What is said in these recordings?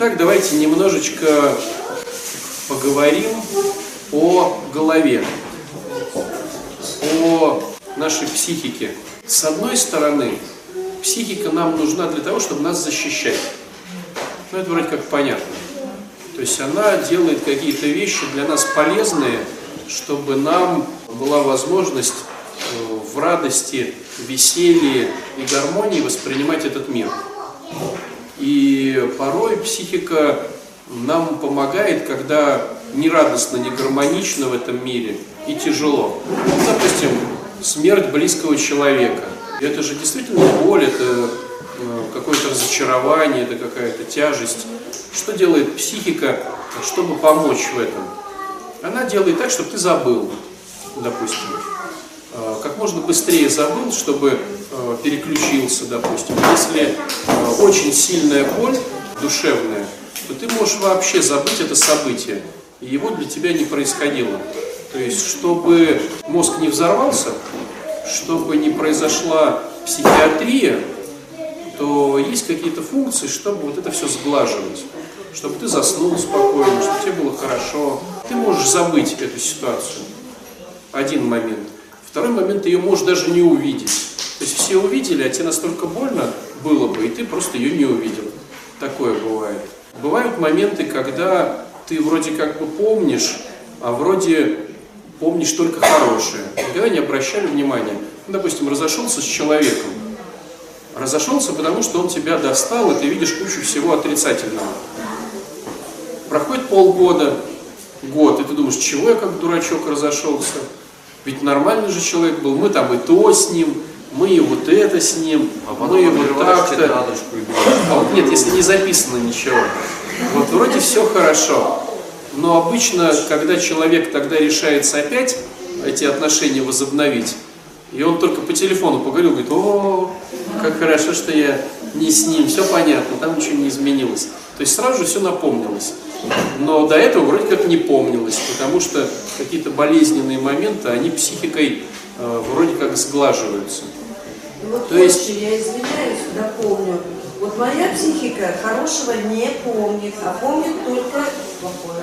Итак, давайте немножечко поговорим о голове, о нашей психике. С одной стороны, психика нам нужна для того, чтобы нас защищать. Ну, это вроде как понятно. То есть она делает какие-то вещи для нас полезные, чтобы нам была возможность э, в радости, веселье и гармонии воспринимать этот мир. И порой психика нам помогает, когда не радостно, не гармонично в этом мире и тяжело. Ну, допустим, смерть близкого человека. Это же действительно боль, это э, какое-то разочарование, это какая-то тяжесть. Что делает психика, чтобы помочь в этом? Она делает так, чтобы ты забыл, допустим. Э, как можно быстрее забыл, чтобы э, переключился, допустим. Если очень сильная боль душевная, то ты можешь вообще забыть это событие, и его для тебя не происходило. То есть, чтобы мозг не взорвался, чтобы не произошла психиатрия, то есть какие-то функции, чтобы вот это все сглаживать. Чтобы ты заснул спокойно, чтобы тебе было хорошо. Ты можешь забыть эту ситуацию. Один момент. Второй момент, ты ее можешь даже не увидеть. То есть все увидели, а тебе настолько больно было бы, и ты просто ее не увидел. Такое бывает. Бывают моменты, когда ты вроде как бы помнишь, а вроде помнишь только хорошее. Никогда не обращали внимания. Ну, допустим, разошелся с человеком. Разошелся, потому что он тебя достал, и ты видишь кучу всего отрицательного. Проходит полгода, год, и ты думаешь, чего я как дурачок разошелся? Ведь нормальный же человек был, мы там и то с ним, мы и вот это с ним, а мы и вот так-то. А вот нет, если не записано ничего. Вот вроде все хорошо. Но обычно, когда человек тогда решается опять эти отношения возобновить, и он только по телефону поговорил, говорит, о, как хорошо, что я не с ним, все понятно, там ничего не изменилось. То есть сразу же все напомнилось. Но до этого вроде как не помнилось, потому что какие-то болезненные моменты, они психикой э, вроде как сглаживаются. Ну вот То есть... я извиняюсь, напомню, вот моя психика хорошего не помнит, а помнит только плохое.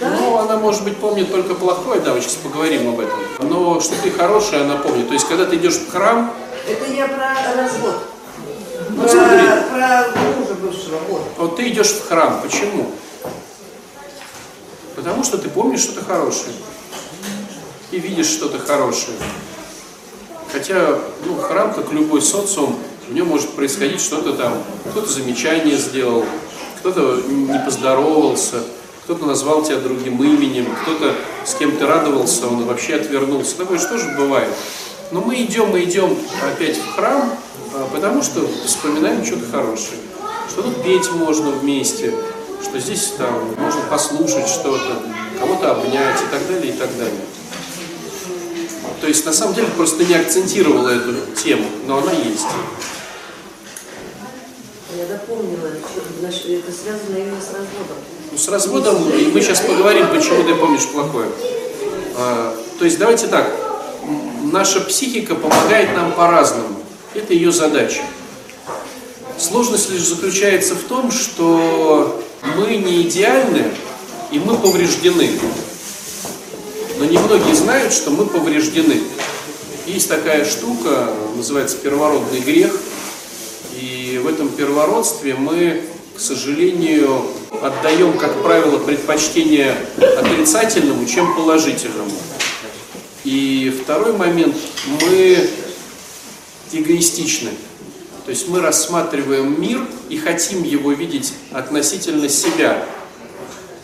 Да? Ну, она, может быть, помнит только плохое, да, мы сейчас поговорим об этом. Но что ты хорошая, она помнит. То есть, когда ты идешь в храм... Это я про развод. Ну, про, смотри. про мужа бывшего. Вот. вот ты идешь в храм. Почему? Потому что ты помнишь что-то хорошее. И видишь что-то хорошее. Хотя, ну, храм, как любой социум, в нем может происходить что-то там, кто-то замечание сделал, кто-то не поздоровался, кто-то назвал тебя другим именем, кто-то с кем то радовался, он вообще отвернулся. Такое же бывает. Но мы идем, мы идем опять в храм, а, потому что вспоминаем что-то хорошее. Что тут петь можно вместе, что здесь там можно послушать что-то, кого-то обнять и так далее, и так далее. То есть, на самом деле, просто не акцентировала эту тему, но она есть. Я допомнила, что это связано именно с разводом. Ну, с разводом, и мы сейчас поговорим, почему ты помнишь плохое. А, то есть, давайте так, наша психика помогает нам по-разному. Это ее задача. Сложность лишь заключается в том, что мы не идеальны, и мы повреждены. Но немногие знают, что мы повреждены. Есть такая штука, называется первородный грех. И в этом первородстве мы, к сожалению, отдаем, как правило, предпочтение отрицательному, чем положительному. И второй момент, мы эгоистичны. То есть мы рассматриваем мир и хотим его видеть относительно себя,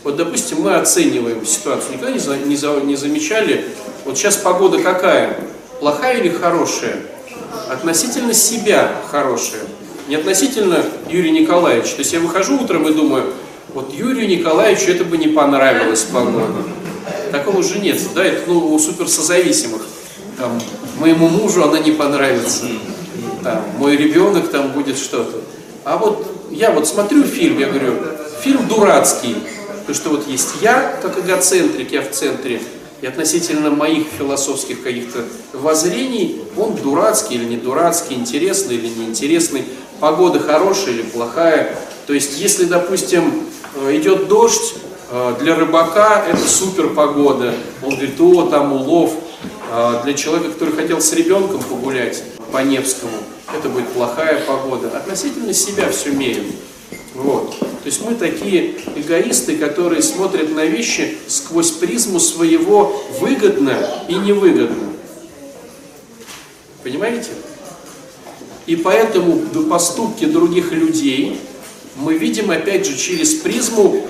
вот, допустим, мы оцениваем ситуацию. Никогда не, за, не, за, не замечали, вот сейчас погода какая? Плохая или хорошая? Относительно себя хорошая. Не относительно Юрия Николаевича. То есть я выхожу утром и думаю, вот Юрию Николаевичу это бы не понравилось погода. Такого же нет. Да, это ну, у суперсозависимых. Там, моему мужу она не понравится. Там, мой ребенок там будет что-то. А вот я вот смотрю фильм, я говорю, фильм дурацкий, то, что вот есть я, как эгоцентрик, я в центре, и относительно моих философских каких-то воззрений, он дурацкий или не дурацкий, интересный или неинтересный, погода хорошая или плохая, То есть, если, допустим, э, идет дождь, э, для рыбака это супер погода. Он говорит, о, там улов. А для человека, который хотел с ребенком погулять по Невскому, это будет плохая погода. Относительно себя все меряем. Вот. То есть мы такие эгоисты, которые смотрят на вещи сквозь призму своего выгодно и невыгодно. Понимаете? И поэтому поступки других людей мы видим опять же через призму,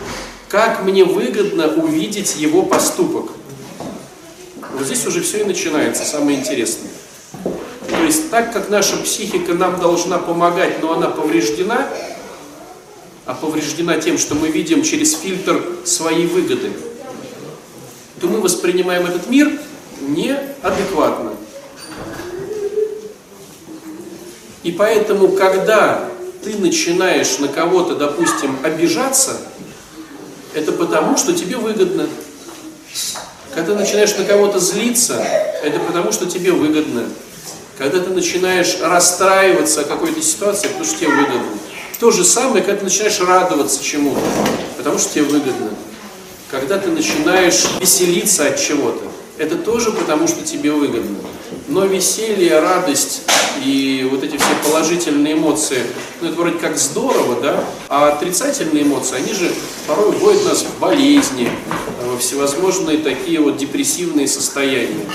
как мне выгодно увидеть его поступок. Вот здесь уже все и начинается, самое интересное. Есть так как наша психика нам должна помогать, но она повреждена, а повреждена тем, что мы видим через фильтр своей выгоды, то мы воспринимаем этот мир неадекватно. И поэтому, когда ты начинаешь на кого-то, допустим, обижаться, это потому, что тебе выгодно. Когда ты начинаешь на кого-то злиться, это потому, что тебе выгодно. Когда ты начинаешь расстраиваться о какой-то ситуации, потому что тебе выгодно. То же самое, когда ты начинаешь радоваться чему-то, потому что тебе выгодно. Когда ты начинаешь веселиться от чего-то, это тоже потому, что тебе выгодно. Но веселье, радость и вот эти все положительные эмоции, ну это вроде как здорово, да? А отрицательные эмоции, они же порой вводят нас в болезни, во всевозможные такие вот депрессивные состояния.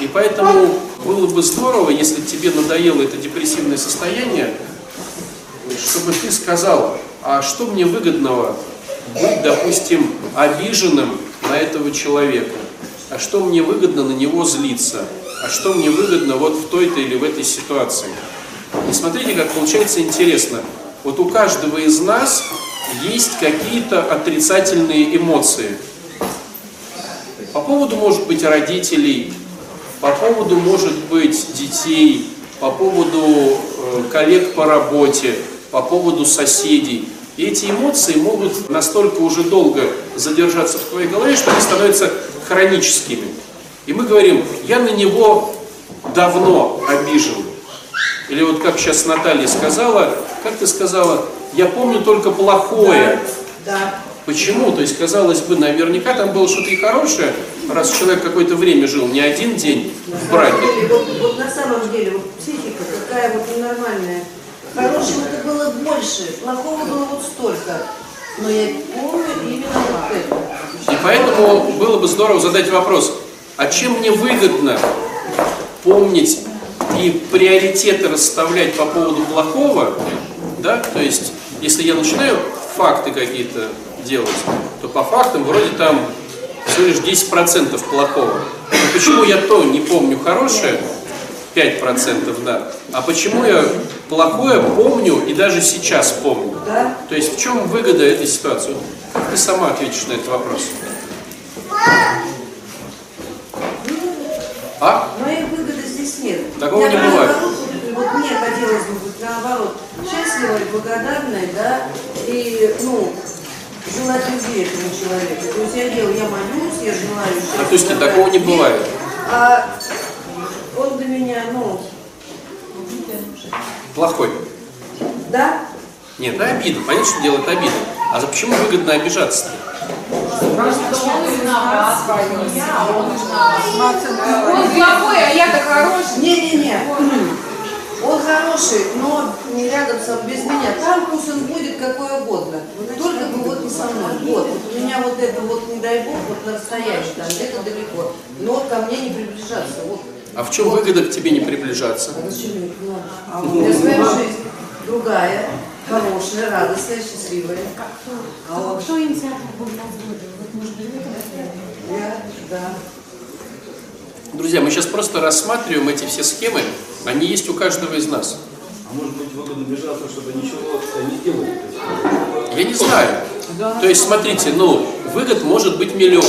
И поэтому было бы здорово, если тебе надоело это депрессивное состояние, чтобы ты сказал, а что мне выгодного быть, допустим, обиженным на этого человека? А что мне выгодно на него злиться? А что мне выгодно вот в той-то или в этой ситуации? И смотрите, как получается интересно. Вот у каждого из нас есть какие-то отрицательные эмоции. По поводу, может быть, родителей, по поводу, может быть, детей, по поводу э, коллег по работе, по поводу соседей. И эти эмоции могут настолько уже долго задержаться в твоей голове, что они становятся хроническими. И мы говорим, я на него давно обижен. Или вот как сейчас Наталья сказала, как ты сказала, я помню только плохое. Да. да. Почему? То есть, казалось бы, наверняка там было что-то и хорошее, раз человек какое-то время жил, не один день в браке. Вот, вот на самом деле, вот психика такая вот ненормальная. Хорошего-то было больше, плохого было вот столько. Но я помню именно вот это. И поэтому было бы здорово задать вопрос, а чем мне выгодно помнить и приоритеты расставлять по поводу плохого, да, то есть, если я начинаю факты какие-то делать, то по фактам вроде там всего лишь 10% плохого. Но почему я то не помню хорошее, 5%, да, а почему я плохое помню и даже сейчас помню? То есть в чем выгода этой ситуации? Ты сама ответишь на этот вопрос? А? Моей выгоды здесь нет. Такого я не бывает. Наоборот, вот мне хотелось бы быть наоборот счастливой, благодарной, да, и, ну, желать любви этому человеку. То есть я делаю, я молюсь, я желаю счастья. А то есть такого не бывает? А он для меня, ну, Плохой. да, Нет, да обидно. Понятно, что делает обидно. А за почему выгодно обижаться? Он плохой, а я-то хороший. Не-не-не. Он хороший, но не рядом со без меня. Там пусть он будет какой угодно. Только бы вот не со мной. Вот. вот у меня вот это вот, не дай бог, вот на расстоянии, там где-то далеко. Но ко мне не приближаться. Вот. А в чем выгода к тебе не приближаться? А зачем это надо? А у меня своя жизнь другая, хорошая, радостная, счастливая. А Кто, вот кто инициатор был развода? Вот может быть, это я, да. Друзья, мы сейчас просто рассматриваем эти все схемы. Они есть у каждого из нас. А может быть выгодно бежаться, чтобы ничего не делали? Я не знаю. То есть, смотрите, ну, выгод может быть миллион.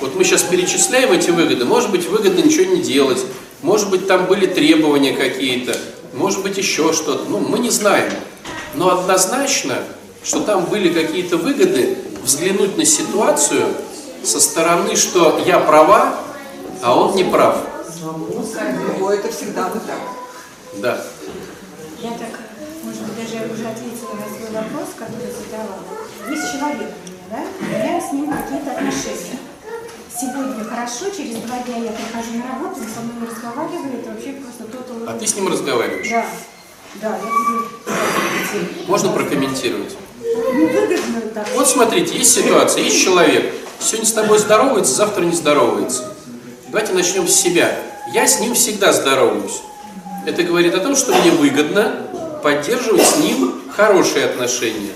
Вот мы сейчас перечисляем эти выгоды. Может быть, выгодно ничего не делать. Может быть, там были требования какие-то. Может быть, еще что-то. Ну, мы не знаем. Но однозначно, что там были какие-то выгоды, взглянуть на ситуацию со стороны, что я права, а он не прав. О, это всегда вот так. Да. Я так, может быть, даже уже ответила свой, свой вопрос, который задавала. Есть человек у меня, да? Я с ним какие-то отношения. Сегодня хорошо, через два дня я прихожу на работу, он со мной разговаривает, вообще просто тот А ты с ним разговариваешь? Да, да, я буду... Можно прокомментировать? Ну, выгодно так. Вот смотрите, есть ситуация, есть человек, сегодня с тобой здоровается, завтра не здоровается. Давайте начнем с себя. Я с ним всегда здороваюсь. Это говорит о том, что мне выгодно поддерживать с ним хорошие отношения.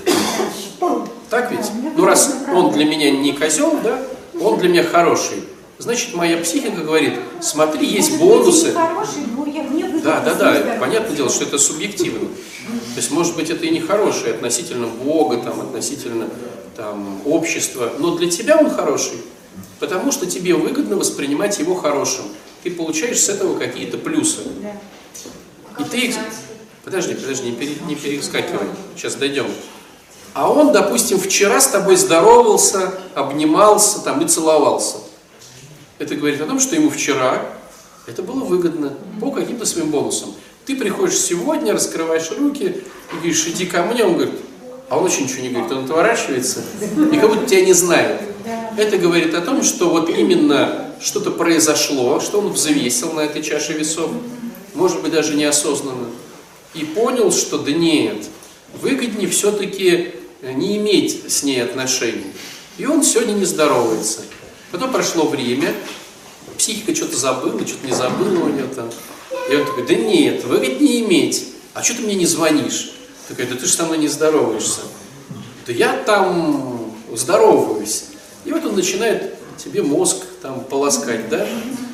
Так ведь? Ну раз он для меня не козел, да, он для меня хороший. Значит, моя психика говорит, смотри, есть бонусы. Хороший, но я выгодно Да, да, да, понятное дело, что это субъективно. То есть, может быть, это и не хорошее относительно Бога, там, относительно там, общества, но для тебя он хороший, потому что тебе выгодно воспринимать его хорошим. Ты получаешь с этого какие-то плюсы. И ты их... Подожди, подожди, не, пере- не перескакивай, сейчас дойдем. А он, допустим, вчера с тобой здоровался, обнимался там и целовался. Это говорит о том, что ему вчера это было выгодно по каким-то своим бонусам. Ты приходишь сегодня, раскрываешь руки и говоришь, иди ко мне, он говорит, а он вообще ничего не говорит, он отворачивается и как будто тебя не знает. Это говорит о том, что вот именно что-то произошло, что он взвесил на этой чаше весов, может быть даже неосознанно, и понял, что да нет, выгоднее все-таки не иметь с ней отношений. И он сегодня не здоровается. Потом прошло время, психика что-то забыла, что-то не забыла у нее там. И он такой, да нет, выгоднее иметь. А что ты мне не звонишь? Такая, да ты же со мной не здороваешься. Да я там здороваюсь. И вот он начинает тебе мозг там полоскать, да?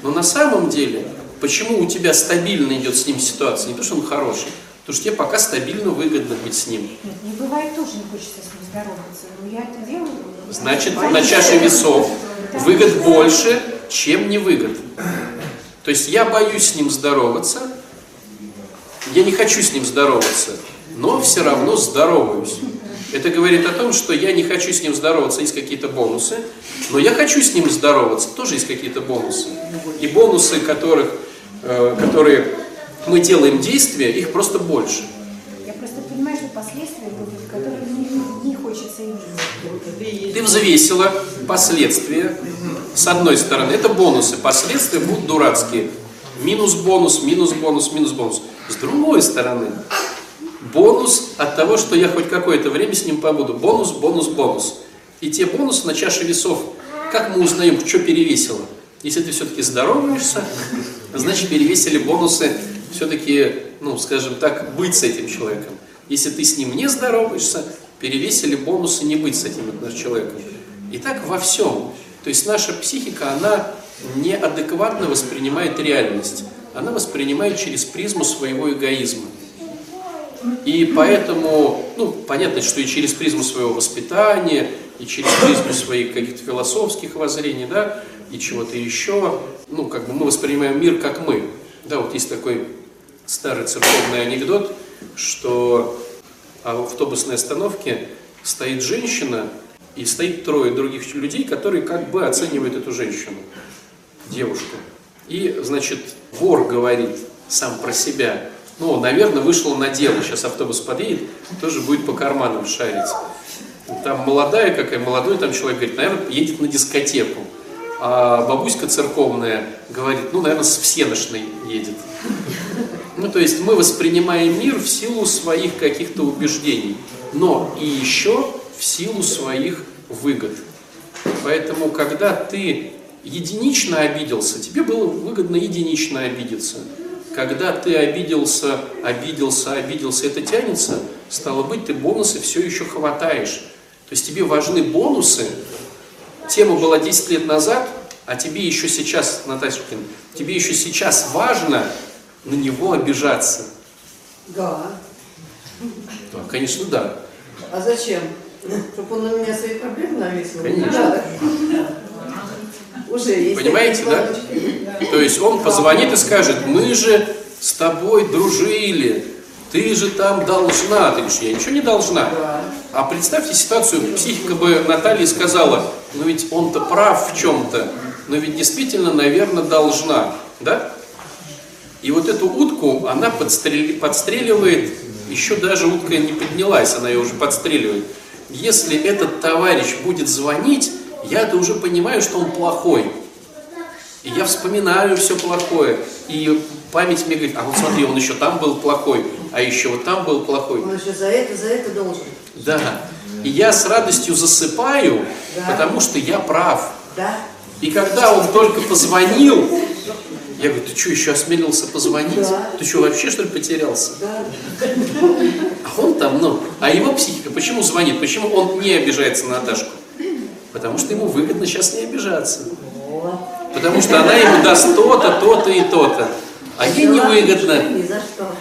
Но на самом деле, почему у тебя стабильно идет с ним ситуация? Не то, что он хороший, потому что тебе пока стабильно выгодно быть с ним. Нет, не бывает тоже не хочется с ним здороваться, но я это делаю. Значит, на чаше весов выгод больше, чем не выгод. То есть я боюсь с ним здороваться, я не хочу с ним здороваться, но все равно здороваюсь. Это говорит о том, что я не хочу с ним здороваться, есть какие-то бонусы, но я хочу с ним здороваться, тоже есть какие-то бонусы. И бонусы, которых, э, которые мы делаем действия, их просто больше. Я просто понимаю, что последствия будут, которые не, не хочется иметь. Ты взвесила последствия. С одной стороны, это бонусы. Последствия будут дурацкие. Минус бонус, минус бонус, минус бонус. С другой стороны, бонус от того, что я хоть какое-то время с ним побуду. Бонус, бонус, бонус. И те бонусы на чаше весов. Как мы узнаем, что перевесило? Если ты все-таки здороваешься, значит перевесили бонусы все-таки, ну, скажем так, быть с этим человеком. Если ты с ним не здороваешься, перевесили бонусы не быть с этим человеком. И так во всем. То есть наша психика, она неадекватно воспринимает реальность. Она воспринимает через призму своего эгоизма. И поэтому, ну, понятно, что и через призму своего воспитания, и через призму своих каких-то философских воззрений, да, и чего-то еще, ну, как бы мы воспринимаем мир как мы. Да, вот есть такой старый церковный анекдот, что в автобусной остановке стоит женщина, и стоит трое других людей, которые как бы оценивают эту женщину, девушку. И, значит, вор говорит сам про себя, ну, наверное, вышел на дело, сейчас автобус подъедет, тоже будет по карманам шарить. Там молодая какая, молодой там человек говорит, наверное, едет на дискотеку. А бабуська церковная говорит, ну, наверное, с всеношной едет. Ну, то есть мы воспринимаем мир в силу своих каких-то убеждений, но и еще в силу своих выгод. Поэтому, когда ты единично обиделся, тебе было выгодно единично обидеться. Когда ты обиделся, обиделся, обиделся, это тянется, стало быть, ты бонусы все еще хватаешь. То есть тебе важны бонусы. Тема была 10 лет назад, а тебе еще сейчас, Наташкин, тебе еще сейчас важно на него обижаться. Да. Да, конечно, да. А зачем? Чтобы он на меня свои проблемы навесил? Конечно. Уже есть. Понимаете, да? То есть он позвонит и скажет, мы же с тобой дружили, ты же там должна. Ты говоришь, я ничего не должна. Да. А представьте ситуацию, психика бы Натальи сказала, ну ведь он-то прав в чем-то, но ведь действительно, наверное, должна. Да? И вот эту утку она подстрели- подстреливает Еще даже утка не поднялась, она ее уже подстреливает. Если этот товарищ будет звонить, я-то уже понимаю, что он плохой. И я вспоминаю все плохое. И память мне говорит, а вот смотри, он еще там был плохой, а еще вот там был плохой. Он еще за это, за это должен. Да. И я с радостью засыпаю, Да. потому что я прав. Да? И когда он только позвонил, я говорю, ты что, еще осмелился позвонить? Да. Ты что, вообще что ли потерялся? Да. А он там, ну, а его психика почему звонит? Почему он не обижается на Наташку? Потому что ему выгодно сейчас не обижаться. Потому что она ему даст то-то, то-то и то-то. А ей Взяла невыгодно. Ни за что.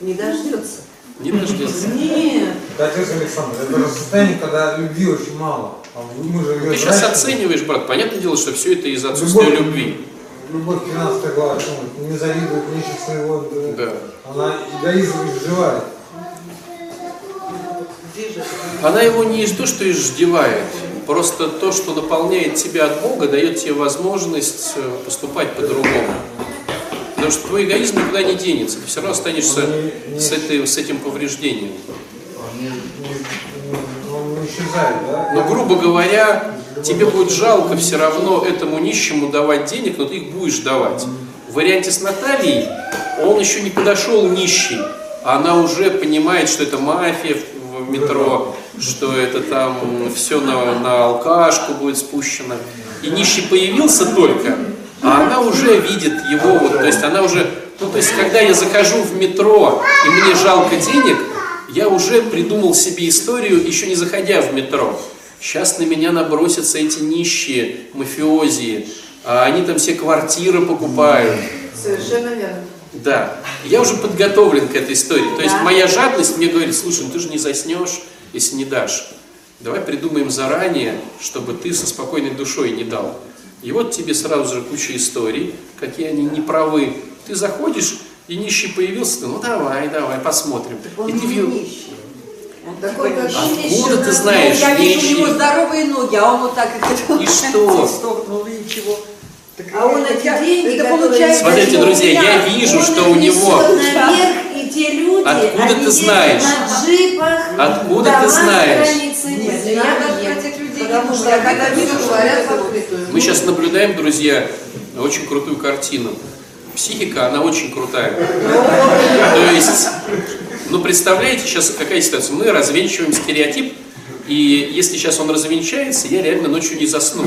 Не дождется. Не дождется. Нет. Отец Александр, это же состояние, когда любви очень мало. А мы же Ты сейчас оцениваешь, брат. Понятное дело, что все это из-за отсутствия любви. Любовь 13 глава, не завидует нищих своего. Да. Она эгоизм изживает. Она его не из то, что изждевает, просто то, что наполняет тебя от Бога, дает тебе возможность э, поступать по-другому. Потому что твой эгоизм никуда не денется, ты все равно останешься с, этой, с этим повреждением. Он не, не- не- он не исчезает, да? Но, грубо говоря, тебе будет жалко все равно этому нищему давать денег, но ты их будешь давать. В варианте с Натальей он еще не подошел нищий, а она уже понимает, что это мафия в в метро, что это там все на, на алкашку будет спущено. И нищий появился только, а она уже видит его, вот, то есть она уже, ну то есть когда я захожу в метро и мне жалко денег, я уже придумал себе историю, еще не заходя в метро. Сейчас на меня набросятся эти нищие мафиози, а они там все квартиры покупают. Совершенно верно. Да, я уже подготовлен к этой истории. То есть Да. моя жадность мне говорит, слушай, ну ты же не заснешь, если не дашь. Давай придумаем заранее, чтобы ты со спокойной душой не дал. И вот тебе сразу же куча историй, какие они неправы. Ты заходишь, и нищий появился, ты, ну давай, давай, посмотрим. Он И ты не видел- нищий. Он такой, как Откуда нищий. ты знаешь? Я вижу у него здоровые ноги, а он вот так их И что? стукнул, и ничего. Так А он эти деньги, это получается, Смотрите, друзья, я вижу, что у него... наверх, и те люди, Откуда ты знаешь? на джипах, Откуда ты знаешь? Нет, я даже про тех людей Потому что я когда вижу, говорят. Мы сейчас наблюдаем, друзья, очень крутую картину. Психика, она очень крутая. То есть, ну представляете сейчас какая ситуация? Мы развенчиваем стереотип, и если сейчас он развенчается, я реально ночью не засну.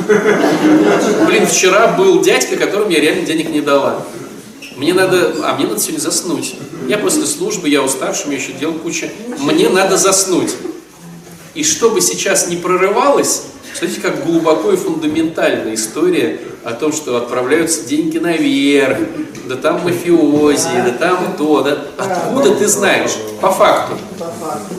Блин, вчера был дядька, которому я реально денег не дала. Мне надо, а мне надо сегодня заснуть. Я после службы, я уставший, у меня еще дел куча. Мне надо заснуть. И чтобы сейчас не прорывалось, смотрите, как глубоко и фундаментальная история о том, что отправляются деньги наверх, да там мафиози, да там то, да. Откуда ты знаешь? По факту. По факту.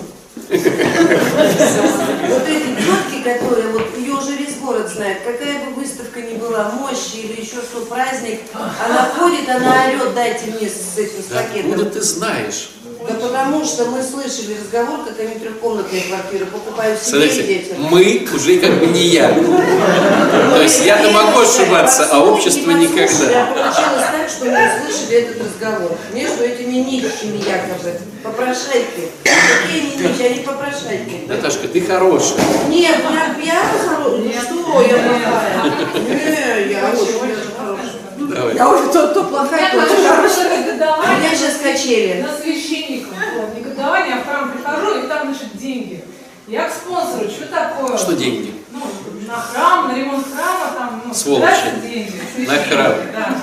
Вот эти тетки, которые, вот ее уже весь город знает, какая бы выставка ни была, мощи или еще что, праздник, она ходит, она орет, дайте мне с этим с Да откуда пакетом. ты знаешь? Да потому что мы слышали разговор, как они трехкомнатные квартиры покупают себе и Смотрите, детям. мы уже как бы не я. То есть я-то могу ошибаться, а общество никогда. получилось так, что мы услышали этот разговор между этими нищими якобы. Попрошайки. Какие они нищие, они попрошайки. Наташка, ты хорошая. Нет, я, хорошая. Что я плохая? Не, я очень. Давай. Я уже то, то плохая, то Я хорошая. тоже У негодование меня сейчас качели. на священников. Вот, негодование, я в храм прихожу, и там, значит, деньги. Я к спонсору, что такое? Что деньги? Ну, на храм, на ремонт храма, там, ну, Сволочи. деньги. На храм. Да.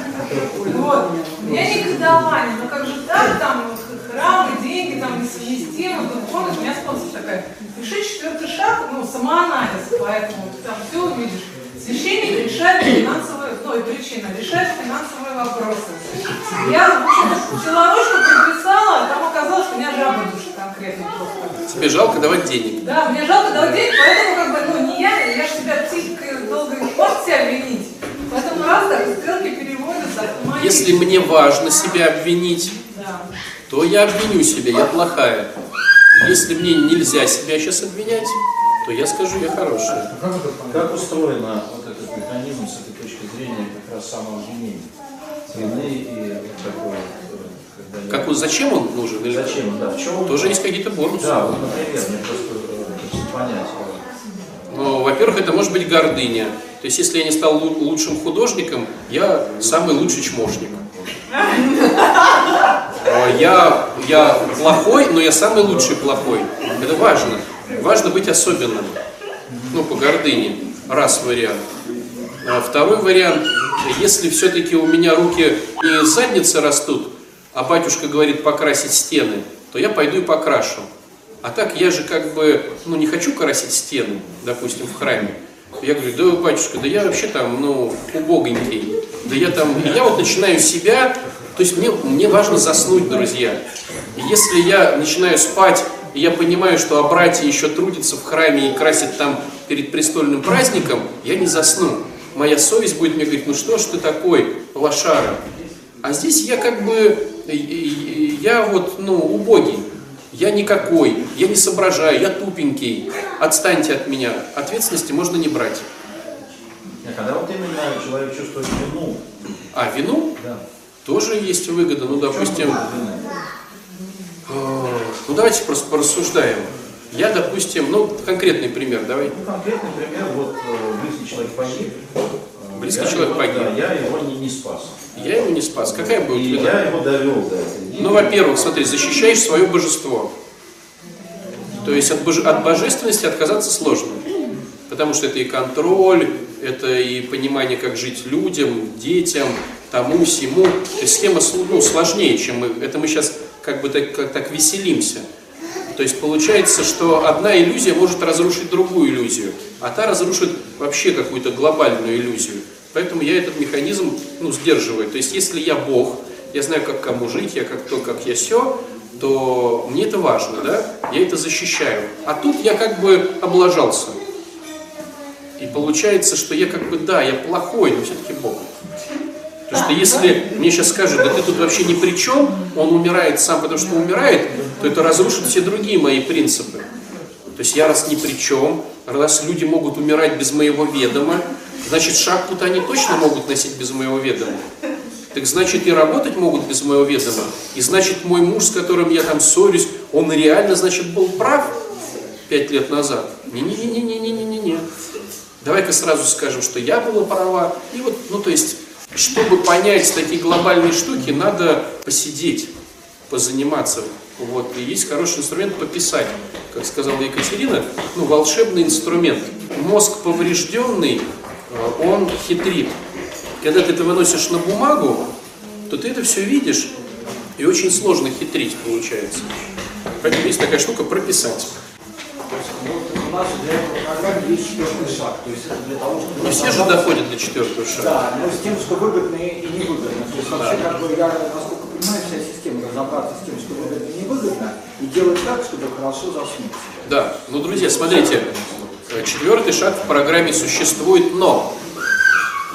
Вот. У меня негодование, ну как же так, там, храм и деньги, там, несовместимы. Ну, помнишь, у меня спонсор такая, пиши четвертый шаг, ну, самоанализ, поэтому ты там все увидишь. Священник решает финансовые, ну и причина, решает финансовые вопросы. Я белоручку подписала, а там оказалось, что у меня жаба душит конкретно просто. Тебе жалко давать денег. Да, мне жалко давать денег, поэтому как бы, ну не я, я же себя психикой долго не может себя винить. Поэтому раз так стрелки переводятся автоматически. Если мне важно себя обвинить, Да. то я обвиню себя, я плохая. Если мне нельзя себя сейчас обвинять, то я скажу, я хорошая. Как? Как этот механизм с этой точки зрения как раз самообвинения? Вины и Когда я- Как вот зачем он нужен? Или... Зачем? Да, в чем? Тоже есть какие-то бонусы. Да, вот, например, мне просто э, понять. э, Ну, во-первых, это может быть гордыня. То есть, если я не стал лу- лучшим художником, я самый лучший чмошник. Я, я плохой, но я самый лучший плохой. Это важно. Важно быть особенным. Ну, по гордыне. Раз вариант. А второй вариант, если все-таки у меня руки не из задницы растут, а батюшка говорит покрасить стены, то я пойду и покрашу. А так я же как бы, ну не хочу красить стены, допустим, в храме. Я говорю, да, батюшка, да я вообще там, ну, убогонький. Да я там, я вот начинаю себя, то есть мне, мне важно заснуть, друзья. Если я начинаю спать, и я понимаю, что а братья еще трудятся в храме и красят там перед престольным праздником, я не засну. Моя совесть будет мне говорить, ну что ж ты такой, лошара. А здесь я как бы, и- и- я вот, ну, убогий. Я никакой, я не соображаю, я тупенький. Отстаньте от меня. Ответственности можно не брать. а Когда вот именно человек чувствует вину, А вину да, тоже есть выгода. Ну, допустим, э, ну давайте просто порассуждаем. Я, допустим, ну, конкретный пример, давай. Ну, конкретный пример, вот э, близкий человек погиб. э, Близкий я человек его- погиб. Да, я его не, не спас. Я его не спас. Какая будет И вина? я его довел до этой Ну, во-первых, смотри, защищаешь свое божество. То есть от, боже- от божественности отказаться сложно. Потому что это и контроль, это и понимание, как жить людям, детям, тому, всему. То есть схема ну, сложнее, чем мы. Это мы сейчас как бы так, как, так веселимся. То есть получается, что одна иллюзия может разрушить другую иллюзию, а та разрушит вообще какую-то глобальную иллюзию. Поэтому я этот механизм ну, сдерживаю. То есть если я Бог, я знаю, как кому жить, я как то, как я все, то мне это важно, да? Я это защищаю. А тут я как бы облажался. И получается, что я как бы, да, я плохой, но все-таки Бог. Потому что если мне сейчас скажут, да ты тут вообще ни при чем, он умирает сам, потому что умирает, то это разрушит все другие мои принципы. То есть я раз ни при чем, раз люди могут умирать без моего ведома, значит шахту-то они точно могут носить без моего ведома. Так значит и работать могут без моего ведома. И значит мой муж, с которым я там ссорюсь, он реально, значит, был прав пять лет назад. Не-не-не-не-не-не-не-не. Давай-ка сразу скажем, что я была права. И вот, ну то есть, чтобы понять такие глобальные штуки, надо посидеть, позаниматься. Вот. И есть хороший инструмент пописать. Как сказала Екатерина, ну, волшебный инструмент. Мозг поврежденный, э, он хитрит. Когда ты это выносишь на бумагу, то ты это все видишь, и очень сложно хитрить получается. Поэтому есть такая штука прописать. Вот у нас для этого программы есть четвертый шаг. То есть это для того, чтобы... Не все же доходят до четвертого шага. Да, но с тем, что выгодно и невыгодно. То есть вообще, как бы, я, насколько понимаю, вся система разобраться с тем, что выгодно и невыгодно, и делать так, чтобы хорошо заснуть. Да, ну, друзья, смотрите, четвертый шаг в программе существует, но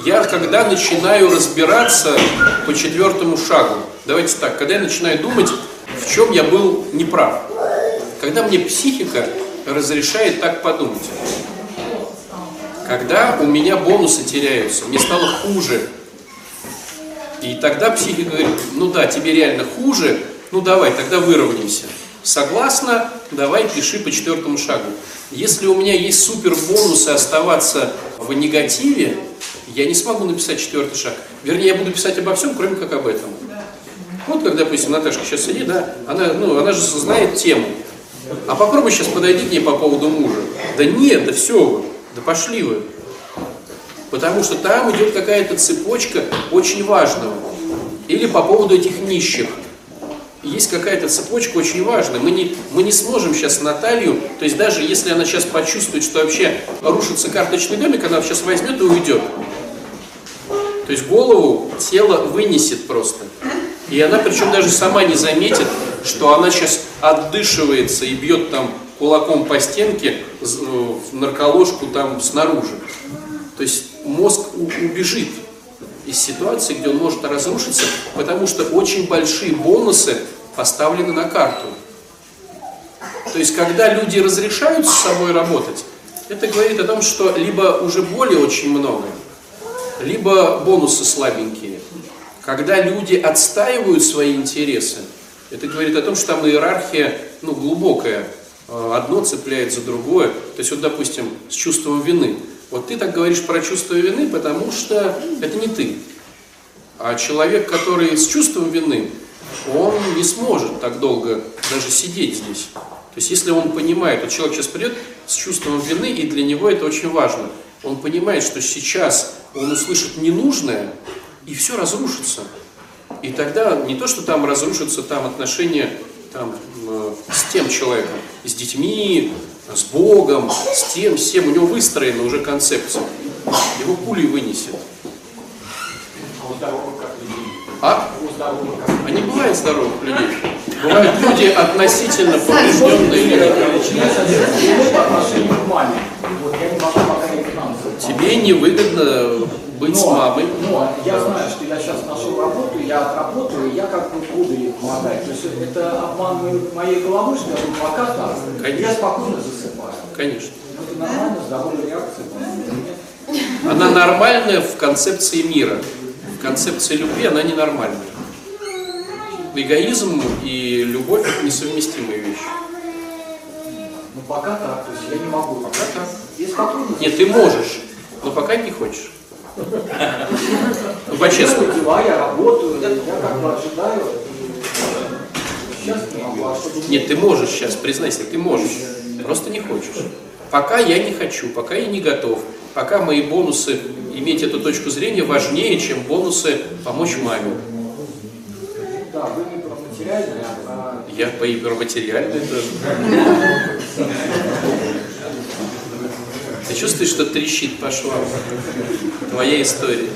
я когда начинаю разбираться по четвертому шагу, давайте так, когда я начинаю думать, в чем я был неправ, когда мне психика разрешает так подумать, когда у меня бонусы теряются, мне стало хуже, и тогда психика говорит, ну да, тебе реально хуже, ну давай, тогда выровняемся. Согласна, давай пиши по четвертому шагу. Если у меня есть супер бонусы оставаться в негативе, я не смогу написать четвертый шаг. Вернее, я буду писать обо всем, кроме как об этом. Вот как, допустим, Наташка сейчас сидит, да, она, ну, она же знает тему. А попробуй сейчас подойти к ней по поводу мужа. Да нет, да все вы, да пошли вы. Потому что там идет какая-то цепочка очень важного. Или по поводу этих нищих. Есть какая-то цепочка очень важная. Мы не, мы не сможем сейчас Наталью, то есть даже если она сейчас почувствует, что вообще рушится карточный домик, она сейчас возьмет и уйдет. То есть голову тело вынесет просто. И она причем даже сама не заметит, что она сейчас отдышивается и бьет там кулаком по стенке э, в нарколожку там снаружи. То есть мозг убежит из ситуации, где он может разрушиться, потому что очень большие бонусы поставлены на карту. То есть, когда люди разрешают с собой работать, это говорит о том, что либо уже боли очень много, либо бонусы слабенькие. Когда люди отстаивают свои интересы, это говорит о том, что там иерархия ну, глубокая. А, Одно цепляет за другое. То есть, вот, допустим, с чувством вины. Вот ты так говоришь про чувство вины, потому что это не ты. А человек, который с чувством вины, он не сможет так долго даже сидеть здесь. То есть, если он понимает, вот человек сейчас придет с чувством вины, и для него это очень важно. Он понимает, что сейчас он услышит ненужное, и все разрушится. И тогда не то, что там разрушатся там отношения там, э, с тем человеком, с детьми, с Богом, с тем, с тем, у него выстроена уже концепция. Его пулей вынесет. А? А? Не бывает здоровых людей. Бывают люди относительно поврежденные я не. Тебе невыгодно быть с Но- мамой. Но я знаю, что я сейчас нашел работу, я отработаю, я как бы буду ей помогать. То есть это обман моей- головы, что я буду пока так. Конечно. Я спокойно засыпаю. Конечно. Ну, Это нормально, здоровая реакция. Она нормальная в концепции мира. В концепции любви она ненормальная. Эгоизм и любовь это несовместимые вещи. Ну пока так, то есть я не могу. Пока так. Нет, ты можешь, но пока не хочешь. Ну, по-честному. Дела, я работаю, я как бы ожидаю. А. Нет, ты можешь сейчас, признайся, ты можешь. Просто не хочешь. Пока я не хочу, пока я не готов. Пока мои бонусы, иметь эту точку зрения, важнее, чем бонусы помочь маме. Да, вы не про материальное, а Я по материальное тоже. Ты чувствуешь, что трещит по швам? Твоя история.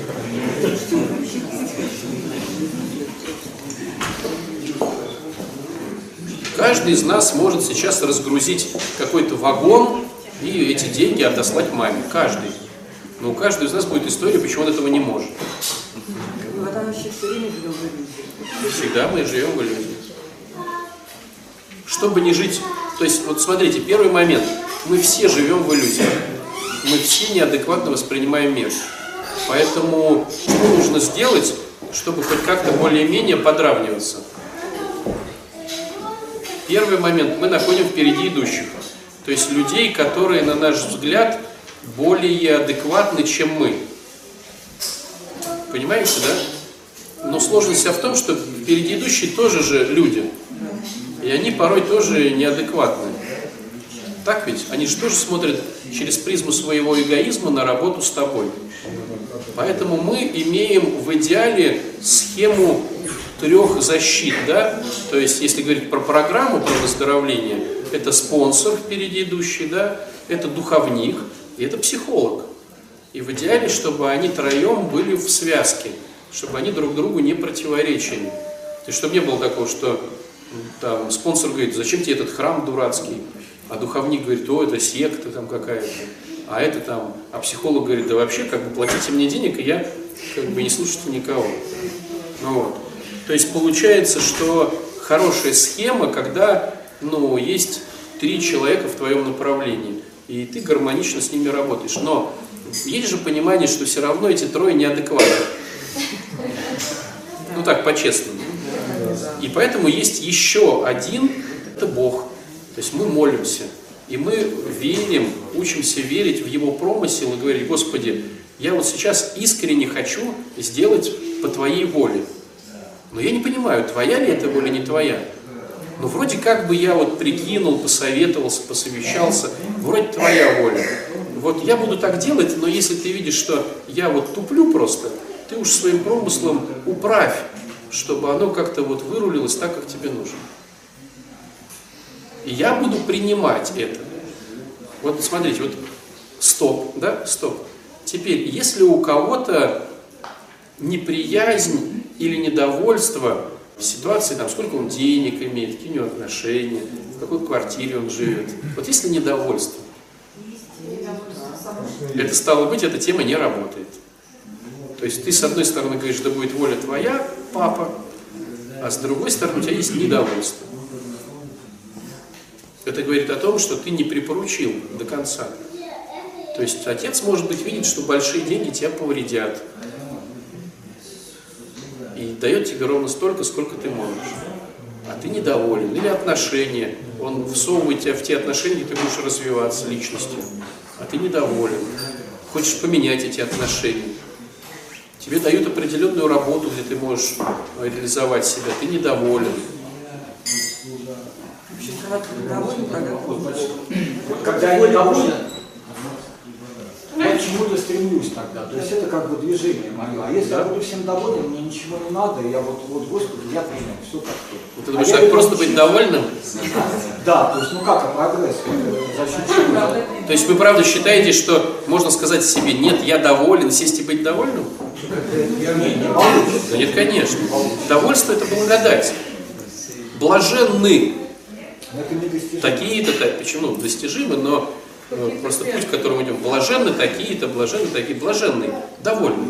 Каждый из нас может сейчас разгрузить какой-то вагон и эти деньги отослать маме. Каждый. Но у каждого из нас будет история, почему он этого не может. В иллюзии. Всегда мы живем в иллюзии. Чтобы не жить... То есть, вот смотрите, первый момент. Мы все живем в иллюзии. Мы все неадекватно воспринимаем мир. Поэтому что нужно сделать, чтобы хоть как-то более-менее подравниваться? Первый момент. Мы находим впереди идущих. То есть людей, которые, на наш взгляд, более адекватны, чем мы. Понимаете, да? Но сложность вся в том, что впереди идущие тоже же люди. И они порой тоже неадекватны. Так ведь? Они же тоже смотрят через призму своего эгоизма на работу с тобой. Поэтому мы имеем в идеале схему трех защит, да? То есть, если говорить про программу про выздоровление, это спонсор впереди идущий, да? Это духовник и это психолог. И в идеале, чтобы они троем были в связке, чтобы они друг другу не противоречили. То чтобы не было такого, что там спонсор говорит, зачем тебе этот храм дурацкий, а духовник говорит, о, это секта там какая-то, а это там, а психолог говорит, да вообще, как бы платите мне денег, и я как бы не слушаю никого. Ну вот. То есть получается, что хорошая схема, когда ну, есть три человека в твоем направлении, и ты гармонично с ними работаешь. Но есть же понимание, что все равно эти трое неадекватны. Ну так, по-честному. И поэтому есть еще один, это Бог. То есть мы молимся, и мы верим, учимся верить в Его промысел и говорить, Господи, я вот сейчас искренне хочу сделать по Твоей воле. Но я не понимаю, твоя ли это воля, не твоя. Но вроде как бы я вот прикинул, посоветовался, посовещался, вроде твоя воля. Вот я буду так делать, но если ты видишь, что я вот туплю просто, ты уж своим промыслом управь, чтобы оно как-то вот вырулилось так, как тебе нужно. И я буду принимать это. Вот смотрите, вот стоп, да, стоп. Теперь, если у кого-то неприязнь или недовольство в ситуации, там, сколько он денег имеет, какие у него отношения, в какой квартире он живет. Вот если недовольство, это стало быть, эта тема не работает. То есть ты с одной стороны говоришь, да будет воля твоя, папа, а с другой стороны у тебя есть недовольство. Это говорит о том, что ты не припоручил до конца. То есть отец, может быть, видит, что большие деньги тебя повредят. И дает тебе ровно столько, сколько ты можешь. А ты недоволен. Или отношения. Он всовывает тебя в те отношения, где ты будешь развиваться личностью. А ты недоволен. Хочешь поменять эти отношения. Тебе дают определенную работу, где ты можешь реализовать себя. Ты недоволен. Когда я недоволен, я к чему-то стремлюсь тогда. То есть это как бы движение мое. А если я буду всем доволен, мне ничего не надо, я вот, вот Господи, я принял, все как то. Ты думаешь, так просто быть довольным? Да, то есть, ну как, а прогресс, за счет чего? То есть вы правда считаете, что можно сказать себе, нет, я доволен, сесть и быть довольным? Нет, конечно. Довольство это благодать. Блаженны. Такие-то, так, почему? Достижимы, но э, просто путь, к которому идем. Блаженны такие-то, блаженны такие, блаженный, довольный.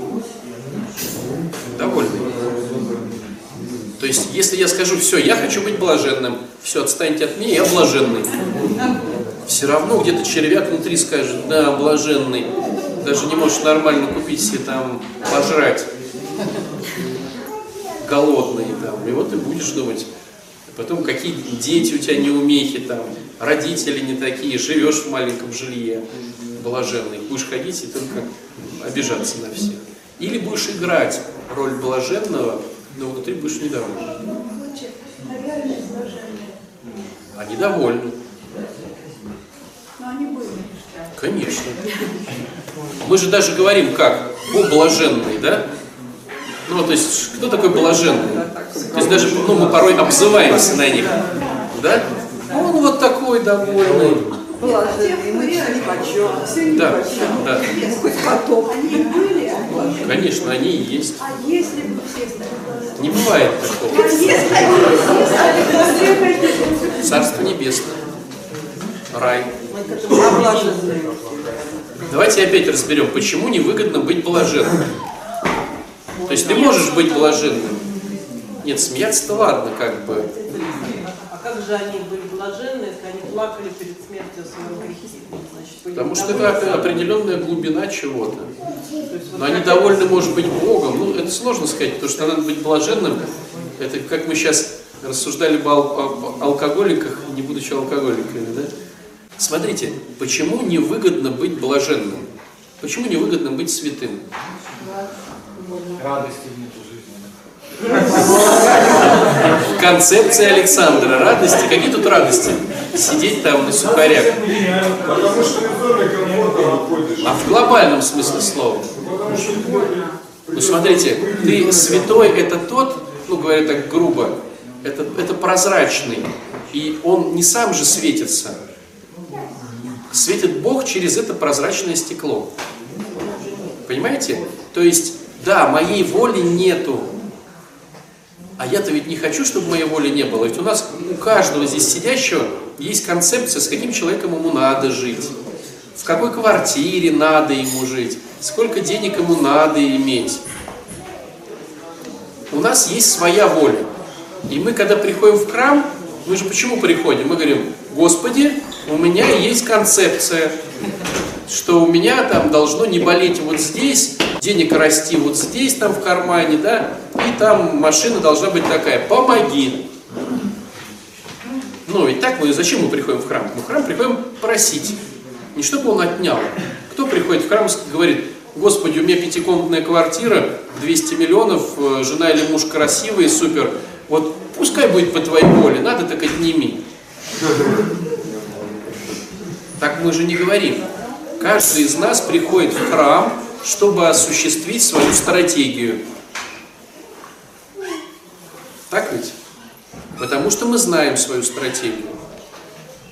Довольный. То есть, если я скажу, все, я хочу быть блаженным, все, отстаньте от меня, я блаженный. Все равно где-то червяк внутри скажет, да, блаженный, даже не можешь нормально купить себе там пожрать. Голодный там. И вот ты будешь думать, потом какие дети у тебя неумехи там, родители не такие, живешь в маленьком жилье блаженный, будешь ходить и только обижаться на всех. Или будешь играть роль блаженного, но внутри будешь недоволен. Они довольны. Но они были. Конечно. Мы же даже говорим как? Бог блаженный, да? Ну, то есть, кто такой блаженный? То есть даже, ну, мы порой обзываемся на них. Да? А Он вот такой довольный. Блаженный, мы все ни почем, все ни Да, да. Хоть потоп. Они были, а. Конечно, они и есть. А если бы все стали? Не бывает такого. А если они все стали блаженными? Царство небесное. Рай. Облаженные. Давайте опять разберем, почему невыгодно быть блаженным. То есть ты можешь быть блаженным. Нет, смеяться-то ладно, как бы. А как же они были блаженны, если они плакали перед смертью своего были Потому что это определенная глубина чего-то. Но они довольны, может быть, Богом. Ну, это сложно сказать, потому что надо быть блаженным. Это как мы сейчас рассуждали бы о об алкоголиках, не будучи алкоголиками, да? Смотрите, почему невыгодно быть блаженным? Почему невыгодно быть святым? Радости нету жизни. Концепция Александра. Радости. Какие тут радости? Сидеть там на сухарях. А в глобальном смысле слова. Ну смотрите, ты святой это тот, ну говоря так грубо, это, это прозрачный. И он не сам же светится. Светит Бог через это прозрачное стекло. Понимаете? То есть, да, моей воли нету. А я-то ведь не хочу, чтобы моей воли не было. Ведь у нас, у каждого здесь сидящего есть концепция, с каким человеком ему надо жить. В какой квартире надо ему жить. Сколько денег ему надо иметь. У нас есть своя воля. И мы, когда приходим в храм, мы же почему приходим? Мы говорим, Господи, у меня есть концепция, что у меня там должно не болеть вот здесь, денег расти вот здесь, там в кармане, да, и там машина должна быть такая, помоги. Ну, ведь так мы, зачем мы приходим в храм? Мы в храм приходим просить, не чтобы он отнял. Кто приходит в храм и говорит, Господи, у меня пятикомнатная квартира, 200 миллионов, э, жена или муж красивые, супер, вот пускай будет по твоей воле, надо так отними. Так мы же не говорим. Каждый из нас приходит в храм, чтобы осуществить свою стратегию. Так ведь? Потому что мы знаем свою стратегию.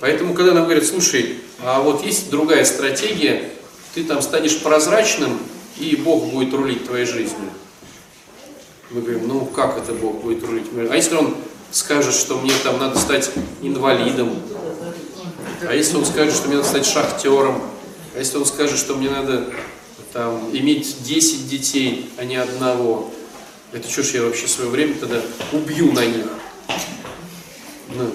Поэтому, когда нам говорят, слушай, а вот есть другая стратегия, ты там станешь прозрачным, и Бог будет рулить твоей жизнью. Мы говорим, ну как это Бог будет рулить? А если Он скажет, что мне там надо стать инвалидом? А если Он скажет, что мне надо стать шахтером? А если Он скажет, что мне надо там иметь 10 детей, а не одного? Это что ж я вообще свое время тогда убью на них? Ну,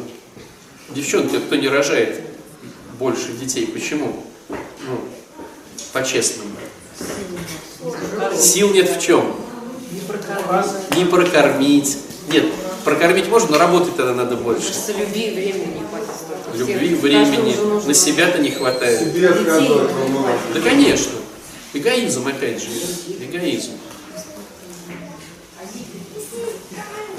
девчонки, кто не рожает больше детей, почему? Ну, по-честному. Сил нет в чем? не прокормить. Нет, прокормить можно, но работать тогда надо больше. Просто любви и времени не хватит столько. Любви, времени, на себя-то не хватает. Себе. Да, конечно. Эгоизм, опять же. Эгоизм.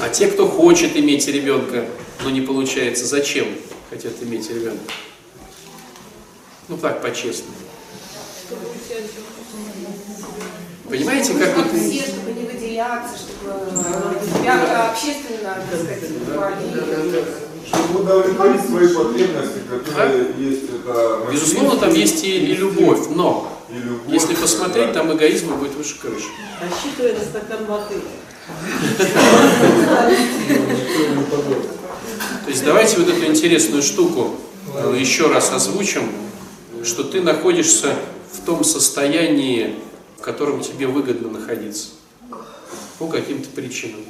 А те, кто хочет иметь ребенка, но не получается, зачем хотят иметь ребенка? Ну так, по-честному. Понимаете, как вот... чтобы не выделяться, чтобы э, себя общественно, так сказать. Чтобы удовлетворить свои потребности, которые есть, это Безусловно, там есть и, и любовь, но и любовь, если посмотреть, да. там эгоизма будет выше крыши. Рассчитывая на стакан воды. То есть давайте вот эту интересную штуку э, еще раз озвучим, что ты находишься в том состоянии, в котором тебе выгодно находиться по каким-то причинам.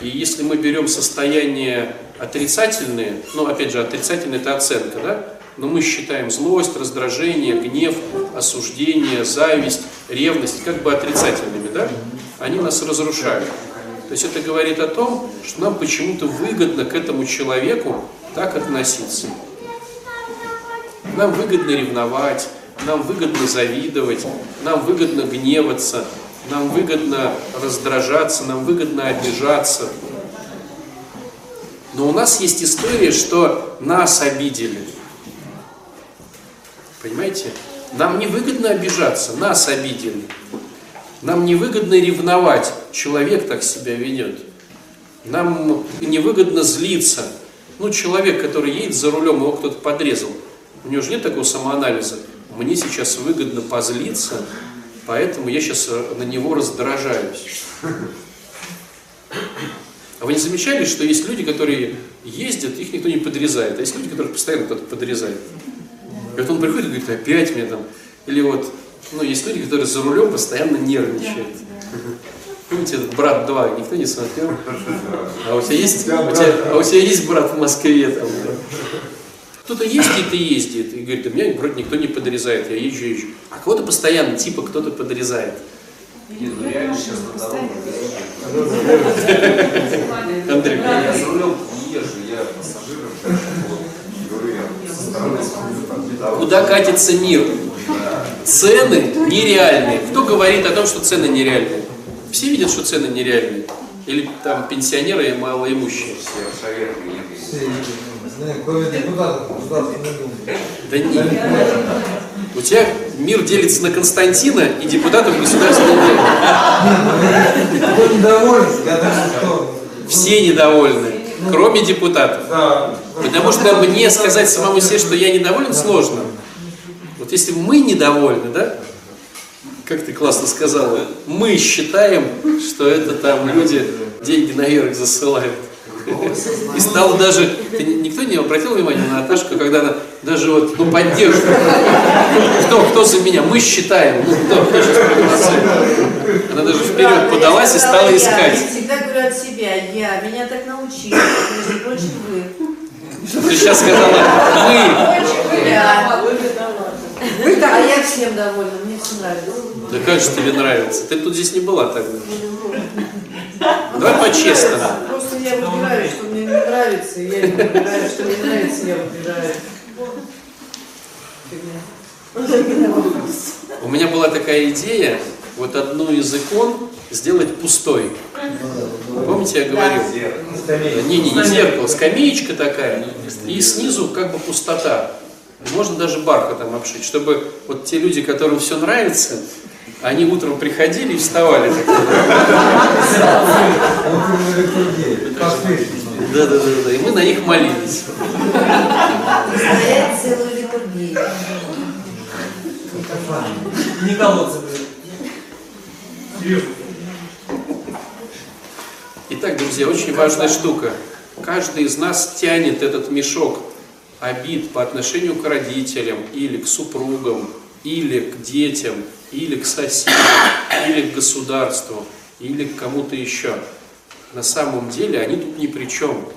И если мы берем состояние отрицательные, ну опять же отрицательное это оценка, да? Но мы считаем злость, раздражение, гнев, осуждение, зависть, ревность как бы отрицательными, да? Они нас разрушают. То есть это говорит о том, что нам почему-то выгодно к этому человеку так относиться. Нам выгодно ревновать, нам выгодно завидовать, нам выгодно гневаться, нам выгодно раздражаться, нам выгодно обижаться. Но у нас есть история, что нас обидели. Понимаете? Нам не выгодно обижаться, нас обидели. Нам невыгодно ревновать, человек так себя ведет. Нам невыгодно злиться. Ну, человек, который едет за рулем, его кто-то подрезал. У него же нет такого самоанализа. Мне сейчас выгодно позлиться, поэтому я сейчас на него раздражаюсь. А вы не замечали, что есть люди, которые ездят, их никто не подрезает, а есть люди, которых постоянно кто-то подрезает. И вот он приходит и говорит, опять мне там. Или вот, ну, есть люди, которые за рулем постоянно нервничают. Помните этот «Брат 2», никто не смотрел? А у тебя есть, у тебя, а у тебя есть брат в Москве там? да? Кто-то ездит и ездит, и говорит, да меня вроде никто не подрезает, я езжу, езжу. А кого-то постоянно, типа, кто-то подрезает. Андрей, Я за рулем не езжу, я пассажиром. Говорю я со стороны. Куда катится мир? Цены нереальные. Кто говорит о том, что цены нереальные? Все видят, что цены нереальные? Или там пенсионеры и малоимущие? Да, нет. У тебя мир делится на Константина и депутатов Государственной Думы. Все недовольны, кроме депутатов. Потому что мне сказать самому себе, что я недоволен, сложно. Вот если мы недовольны, да, как ты классно сказала, мы считаем, что это там люди деньги наверх засылают. И стало даже, ты ни- никто не обратил внимания на Наташку, когда она даже вот, ну, поддерживает. Кто, кто за меня? Мы считаем. Ну, кто, кто сейчас проголосует? Она даже вперед подалась и стала Я. искать. Они всегда говорят себя, я, меня так научили, между прочим, вы. Ты сейчас сказала, мы. Вы. А я всем довольна, мне все нравится. Да как же тебе нравится? Ты тут здесь не была тогда. Давай по-честному. Просто я выбираю, что мне не нравится, и я не выбираю, что мне нравится, я выбираю. У меня была такая идея, вот одну из икон сделать пустой. Помните, я говорил? Не, не, не зеркало, скамеечка такая, и снизу как бы пустота. Можно даже бархатом обшить, чтобы вот те люди, которым все нравится, они утром приходили и вставали. Да, да, да, да. И мы на них молились. Стоять целую литургию. Не колодцы были. Итак, друзья, очень важная штука. Каждый из нас тянет этот мешок обид по отношению к родителям, или к супругам, или к детям, или к соседям, или к государству, или к кому-то еще. На самом деле они тут ни при чем.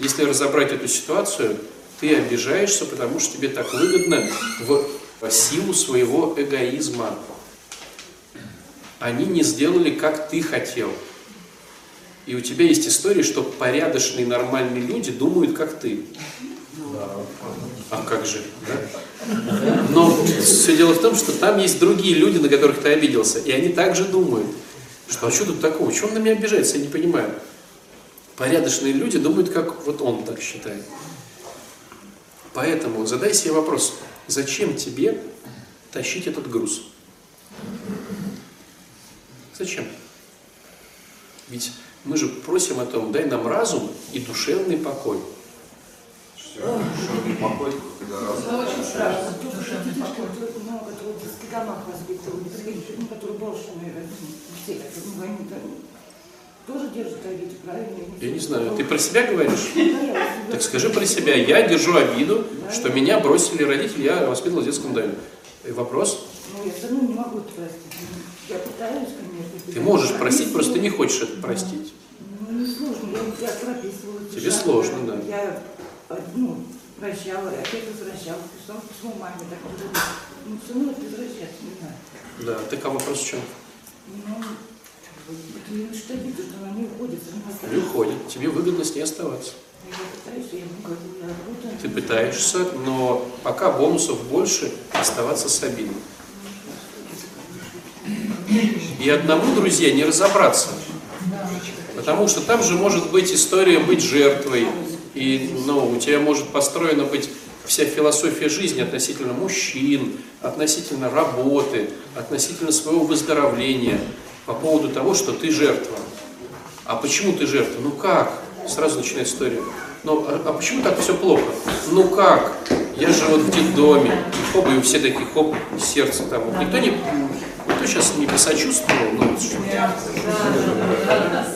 Если разобрать эту ситуацию, ты обижаешься, потому что тебе так выгодно в силу своего эгоизма. Они не сделали, как ты хотел. И у тебя есть история, что порядочные, нормальные люди думают, как ты. А как же? да? Но все дело в том, что там есть другие люди, на которых ты обиделся, и они также думают, что а что тут такого, чего он на меня обижается, я не понимаю. Порядочные люди думают, как вот он так считает. Поэтому задай себе вопрос, зачем тебе тащить этот груз? Зачем? Ведь мы же просим о том, дай нам разум и душевный покой. Все, душевный покой, когда раз. Это очень страшно. Ну, которые в детских домах воспитывают, ну, которые брошенные все, ну, они тоже держат обиду, правильно? Я не знаю, ты про себя говоришь? Так скажи про себя. Я держу обиду, что меня бросили родители, я воспитывал в детском доме. Вопрос? Ну, я все равно не могу это простить. Я пытаюсь, конечно. Ты можешь простить, просто ты не хочешь это простить. Ну, не сложно, я, я прописывала. Тебе сложно, да. Я, э, ну, прощала, опять возвращала, писала письмо маме, так вот, ну, все равно возвращаться, не знаю. Да, так а вопрос в чем? Ну, это не что что она не уходит, равно Не уходит, тебе выгодно с ней оставаться. Пытаюсь, говорю, работаю. Ты пытаешься, но пока бонусов больше, оставаться с обидой. И одному, друзья, не разобраться. Потому что там же может быть история быть жертвой. И ну, у тебя может построена быть вся философия жизни относительно мужчин, относительно работы, относительно своего выздоровления по поводу того, что ты жертва. А почему ты жертва? Ну как? Сразу начинает история. Ну, а, а почему так все плохо? Ну как? Я же вот в детдоме. И хоп, и все такие хоп, сердце там. Никто не, никто сейчас не посочувствовал, ну,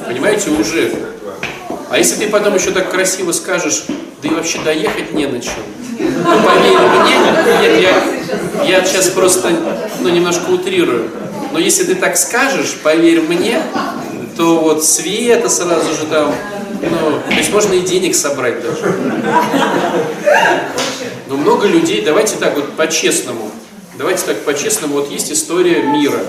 понимаете, уже. А если ты потом еще так красиво скажешь, да и вообще доехать не на чем. Ну, поверь мне, нет, я, я сейчас просто, ну, немножко утрирую. Но если ты так скажешь, поверь мне, то вот света сразу же там, ну, то есть можно и денег собрать даже. Но много людей, давайте так вот по-честному, давайте так по-честному, вот есть история мира.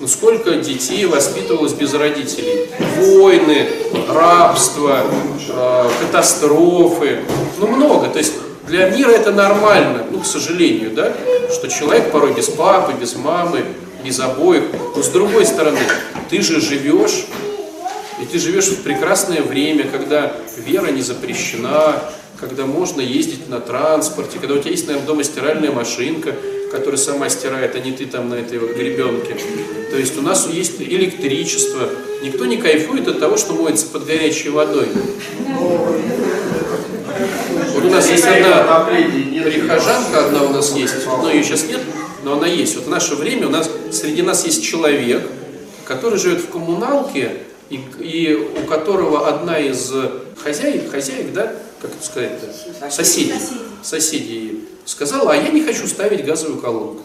Ну сколько детей воспитывалось без родителей? Войны, рабство, э, катастрофы, ну много. То есть для мира это нормально, ну к сожалению, да, что человек порой без папы, без мамы, без обоих. Но с другой стороны, ты же живешь и ты живешь в прекрасное время, когда вера не запрещена, когда можно ездить на транспорте, когда у тебя есть, наверное, дома стиральная машинка, которая сама стирает, а не ты там на этой вот гребенке. То есть у нас есть электричество. Никто не кайфует от того, что моется под горячей водой. Вот у нас есть одна прихожанка, одна у нас есть, но ее сейчас нет, но она есть. Вот в наше время у нас среди нас есть человек, который живет в коммуналке, и, и у которого одна из хозяек, хозяек, да, как это сказать-то, соседей, соседей сказала, а я не хочу ставить газовую колонку.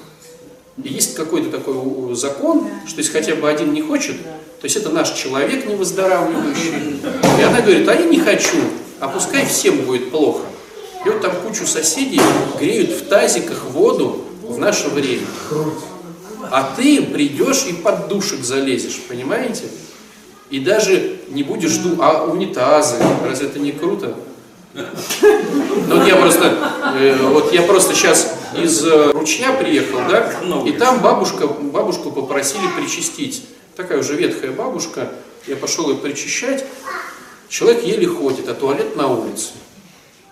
И есть какой-то такой закон, что если хотя бы один не хочет, то есть это наш человек невыздоравливающий. И она говорит, а я не хочу, а пускай всем будет плохо. И вот там кучу соседей греют в тазиках воду в наше время. А ты придешь и под душек залезешь, понимаете? И даже не будешь думать, а унитазы, разве это не круто? Ну я просто, э, вот я просто сейчас из э, ручья приехал, да, и там бабушка, бабушку попросили причастить. Такая уже ветхая бабушка, я пошел ее причащать. Человек еле ходит, а туалет на улице.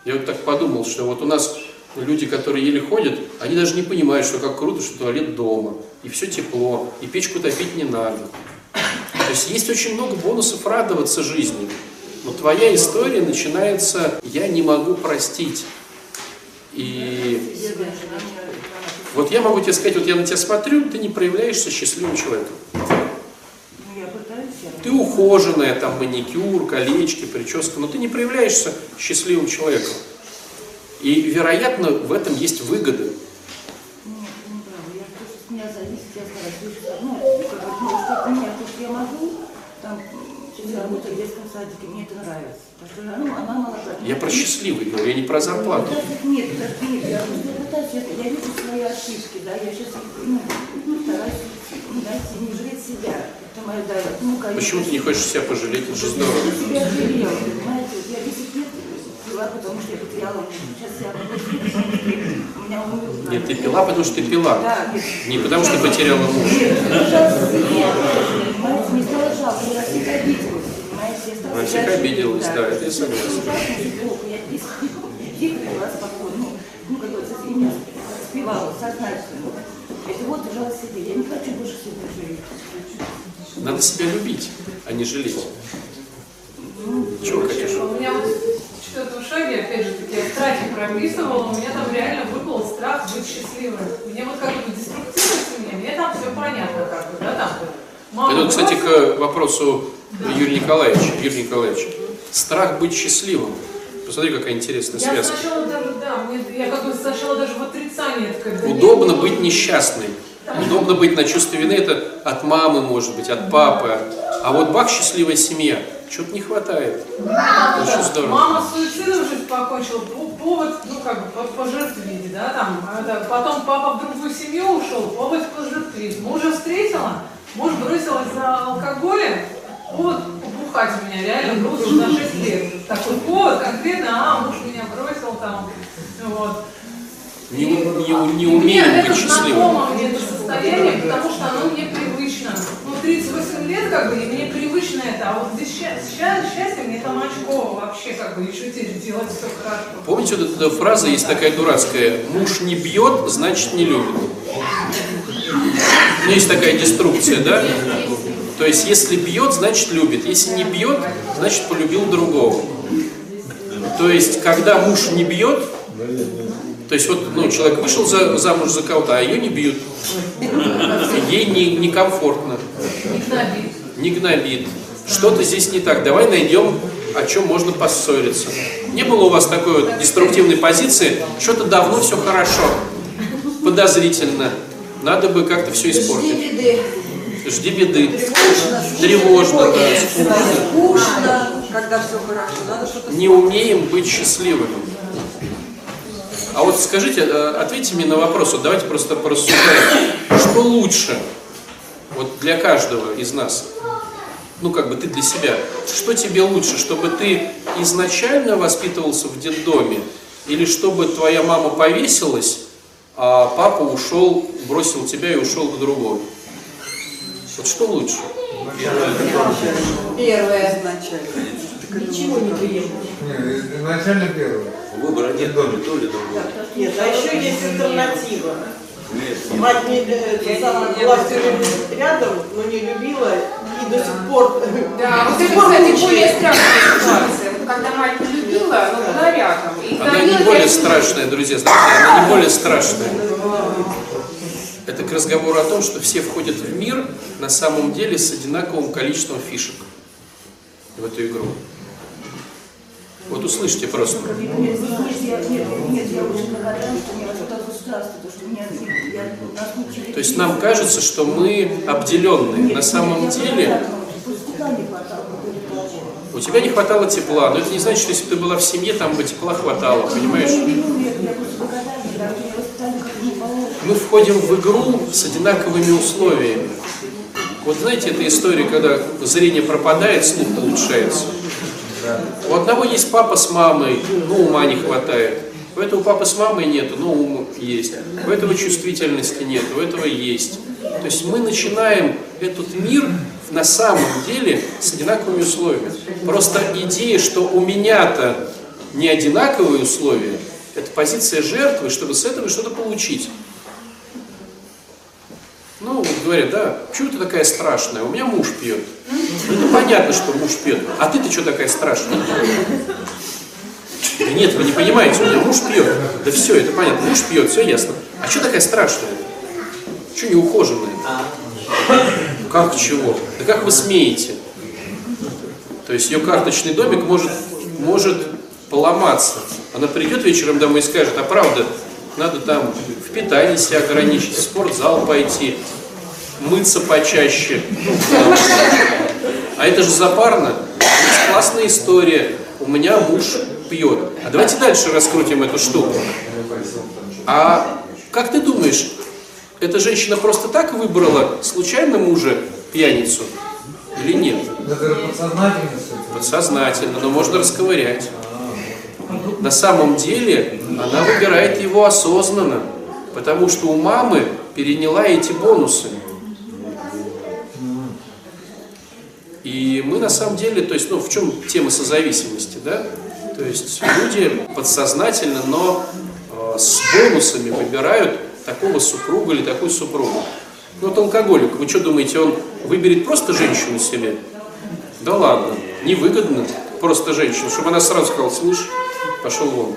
Я вот так подумал, что вот у нас люди, которые еле ходят, они даже не понимают, что как круто, что туалет дома, и все тепло, и печку топить не надо. То есть есть очень много бонусов радоваться жизни. Но твоя история начинается «я не могу простить». И вот я могу тебе сказать, вот я на тебя смотрю, ты не проявляешься счастливым человеком. Ну, Ты ухоженная, там маникюр, колечки, прическа, но ты не проявляешься счастливым человеком. И, вероятно, в этом есть стараюсь. Ну, ну, могу, там, Сейчас я работаю в детском садике, мне это нравится. Потому что ну, она молодая. Я про счастливый говорю, я не про зарплату. Нет, нет, я пытаюсь, я, я вижу свои ошибки, да, я сейчас ну, ну, стараюсь, ну, знаете, не жалеть себя. Это мое, да, ну, конечно. Почему ты не хочешь себя пожалеть? Это же здорово. Я себя жалела, понимаете, я 10 лет пила, потому что я потеряла мужа. Сейчас я работаю, потому что у меня умер. Нет, ты пила, потому что ты пила. Да, нет. Не потому что потеряла мужа. Нет, пожалуйста, нет, понимаете, мне стало жалко, я всех обиделась, Она всех обиделась, да, это я согласен. Плохо, я тихо, пила спокойно, ну, ну, как говорится, именно спевала сознательно. Это вот жалость себе, я не хочу больше себя жалеть. Надо себя любить, а не жалеть. Чего хотишь? Четвертом шаге, опять же таки, я страхи прописывала, у меня там реально выпал страх быть счастливым. Мне вот как бы деструктивность мне, мне там все понятно как бы, да, там. мама Это, кстати, к вопросу Юрия Николаевича. Юрий Николаевич, страх быть счастливым. Посмотри, какая интересная Я связка. сначала даже, да, мне, я как бы сначала даже в отрицании это как бы... Удобно быть несчастной. Удобно быть на чувстве вины, это от мамы, может быть, от папы. А вот бах, счастливая семья, чего-то не хватает. Очень здорово. Мама суицидом жизнь покончила, по- повод, ну как бы, по, по жертве, да, там, а, да, потом папа в другую семью ушел, повод по жертве. Мужа встретила, муж бросилась за алкоголем, повод побухать у меня, реально уже на 6 лет. Такой повод конкретно, а, муж меня бросил там, вот. Не, у- не, у- не И мне это быть счастливым. знакомо мне это состояние, потому что оно мне привычно. Ну, 38 лет, как бы, и мне привычно это, а вот здесь ща- счастье мне там очково вообще, как бы, еще теперь делать все хорошо. Помните, вот эта фраза есть такая дурацкая, муж не бьет, значит не любит. Ну, есть такая деструкция, да? То есть, если бьет, значит любит. Если не бьет, значит полюбил другого. То есть, когда муж не бьет, то есть вот ну, человек вышел за, замуж за кого-то, а ее не бьют. Ей не, некомфортно, Не гнобит. не гнобит. Что-то здесь не так. Давай найдем, о чем можно поссориться. Не было у вас такой вот деструктивной позиции, что-то давно все хорошо, подозрительно. Надо бы как-то все испортить. Жди беды. Тревожно, Тревожно, да. скучно, когда все хорошо. Надо что-то Не умеем быть счастливыми. А вот скажите, э, ответьте мне на вопрос, вот давайте просто порассуждаем. Что лучше вот для каждого из нас? Ну, как бы ты для себя. Что тебе лучше, чтобы ты изначально воспитывался в детдоме, или чтобы твоя мама повесилась, а папа ушел, бросил тебя и ушел к другому? Вот что лучше? Первое. Ничего не приемлемо. Не, изначально первое. Выбора нет, то ли то, ли другое. Нет, а еще есть альтернатива. Мать не, э, сама была все время рядом, но не любила и до сих пор... Да, вот до это, сих пор кстати, мучает. более страшная ситуация. Когда мать не любила, но была рядом. И Она не более страшная, друзья, знаете, она не более страшная. Это к разговору о том, что все входят в мир на самом деле с одинаковым количеством фишек в эту игру. Вот услышьте просто. Нет, нет, нет, нет, я очень благодарна, что мне вот это государство, то, что меня, я, нас научили. То есть нам кажется, что мы обделенные. На самом деле у тебя не хватало тепла, но это не значит, что если бы ты была в семье, там бы тепла хватало, понимаешь? Не положено. Мы входим в игру с одинаковыми условиями. Вот знаете, эта история, когда зрение пропадает, слух улучшается. У одного есть папа с мамой, но ума не хватает. У этого папы с мамой нету, но ум есть. У этого чувствительности нет, у этого есть. То есть мы начинаем этот мир на самом деле с одинаковыми условиями. Просто идея, что у меня-то не одинаковые условия, это позиция жертвы, чтобы с этого что-то получить. Ну, говорят, да, почему ты такая страшная? У меня муж пьет. Ну, понятно, что муж пьет. А ты-то что такая страшная? Да нет, вы не понимаете, у меня муж пьет. Да все, это понятно, муж пьет, все ясно. А что такая страшная? Что неухоженная? Как чего? Да как вы смеете? То есть ее карточный домик может, может поломаться. Она придет вечером домой и скажет, а правда, надо там в питании себя ограничить, в спортзал пойти, мыться почаще. А это же запарно. Есть классная история. У меня муж пьет. А давайте дальше раскрутим эту штуку. А как ты думаешь, эта женщина просто так выбрала случайно мужа пьяницу или нет? Это подсознательно. Подсознательно, но можно расковырять. На самом деле она выбирает его осознанно, потому что у мамы переняла эти бонусы. И мы на самом деле, то есть, ну, в чем тема созависимости, да? То есть люди подсознательно, но э, с бонусами выбирают такого супруга или такую супругу. Ну, вот алкоголик, вы что думаете, он выберет просто женщину себе? Да ладно, невыгодно просто женщину, чтобы она сразу сказала, слышь, пошел вон.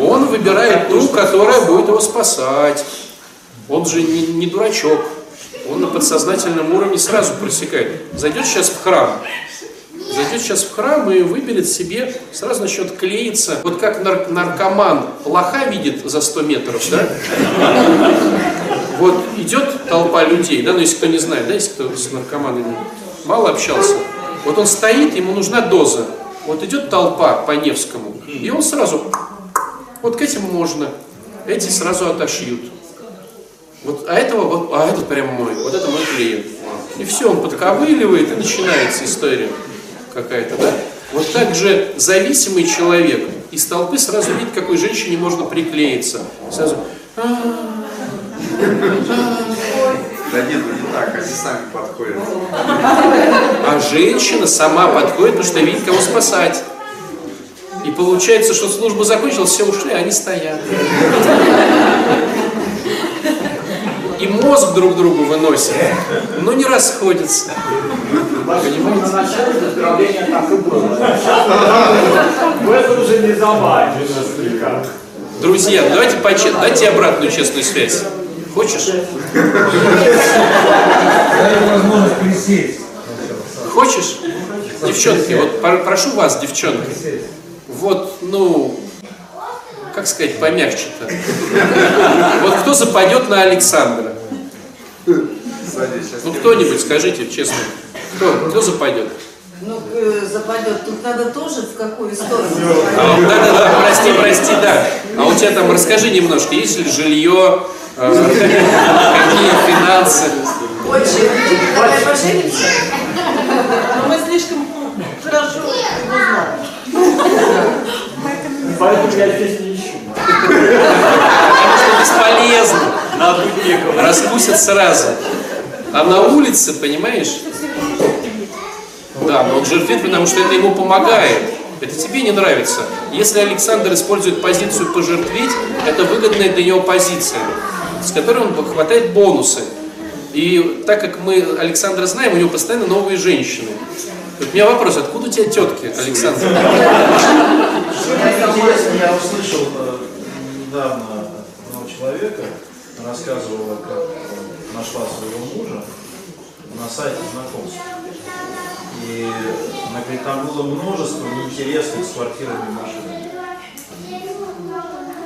Он выбирает ту, которая будет его спасать. Он же не, не дурачок. Он на подсознательном уровне сразу просекает. Зайдет сейчас в храм. Зайдет сейчас в храм и выберет себе, сразу начнет клеиться. Вот как нар- наркоман лоха видит за 100 метров, да? Вот идет толпа людей, да, ну если кто не знает, да, если кто с наркоманами мало общался, вот он стоит, ему нужна доза. Вот идет толпа по Невскому, и он сразу, вот к этим можно, эти сразу отошьют. Вот, а этого, вот, а этот прям мой, вот это мой клиент. И все, он подковыливает, и начинается история какая-то, да? Вот так же зависимый человек из толпы сразу видит, какой женщине можно приклеиться. Сразу, Да нет, ну не так, они сами подходят. А женщина сама подходит, потому что видит, кого спасать. И получается, что служба закончилась, все ушли, а они стоят. И мозг друг другу выносят, но не расходятся. Понимаете? На начале выздоровления так и было. В уже не забавно. Друзья, давайте почет, дайте обратную честную связь. Хочешь? Дай возможность присесть. Хочешь? Девчонки, вот про- прошу вас, девчонки, вот, ну, как сказать, помягче-то. Вот кто западет на Александра? Ну, кто-нибудь, скажите честно. Кто, кто западет? Ну, э, западет. Тут надо тоже в какую сторону. Да-да-да, прости, прости, да. А у тебя там, расскажи немножко, есть ли жилье, э, какие финансы? Очень. Давай поженимся. Но мы слишком хорошо его знаем. Поэтому я здесь не ищу. Что бесполезно. Раскусят сразу. А на улице, понимаешь? Да, но он жертвит, потому что это ему помогает. Это тебе не нравится. Если Александр использует позицию пожертвить, это выгодная для него позиция, с которой он хватает бонусы. И так как мы Александра знаем, у него постоянно новые женщины. Вот у меня вопрос, откуда у тебя тетки, Александр? Интересно, я услышал э, недавно одного человека, рассказывала, как э, нашла своего мужа на сайте знакомств. И она говорит, там было множество неинтересных с квартирами и машинами.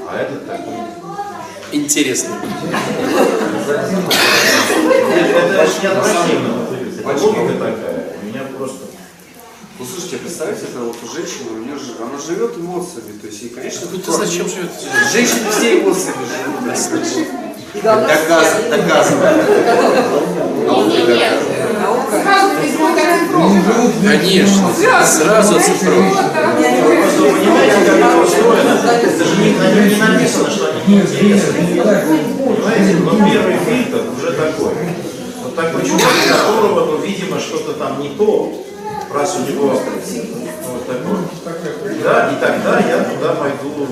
А этот такой. Интересно. Это ж не отвратительно. Это логика такая. У меня просто... Ну слушайте, представьте, это вот у женщины, у нее же, она живет эмоциями, то есть, и, конечно, Ну ты зачем живет? женщины все эмоциями живут. Доказано. Доказано. Конечно, сразу оцифровывают. Просто понимаете, как это устроено? Это же не, на нем не написано, что они. Понимаете, но первый фильтр уже такой. Вот такой человек, которого, ну, видимо, что-то там не то, раз у него вот такой. Да, и тогда я туда пойду.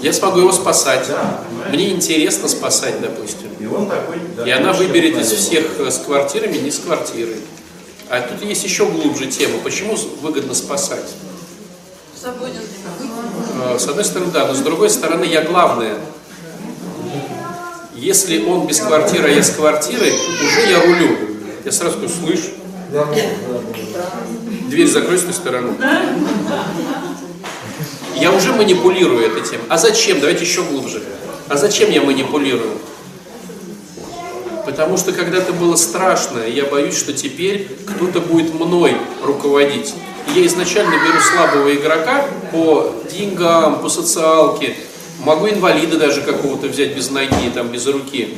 Я смогу его спасать. Да, Мне интересно спасать, допустим. И он такой. да, И она выберет из всех э, с квартирами не с квартирой. А тут есть еще глубже тема. Почему выгодно спасать? Э, С одной стороны, да, но с другой стороны, я главное. Если он без квартиры, а я с квартирой, уже я рулю. Я сразу говорю, слышь. Дверь закрой с той стороны. Я уже манипулирую этой темой. А зачем? Давайте еще глубже. А зачем я манипулирую? Потому что когда-то было страшно, и я боюсь, что теперь кто-то будет мной руководить. Я изначально беру слабого игрока по деньгам, по социалке, могу инвалида даже какого-то взять без ноги, там, без руки.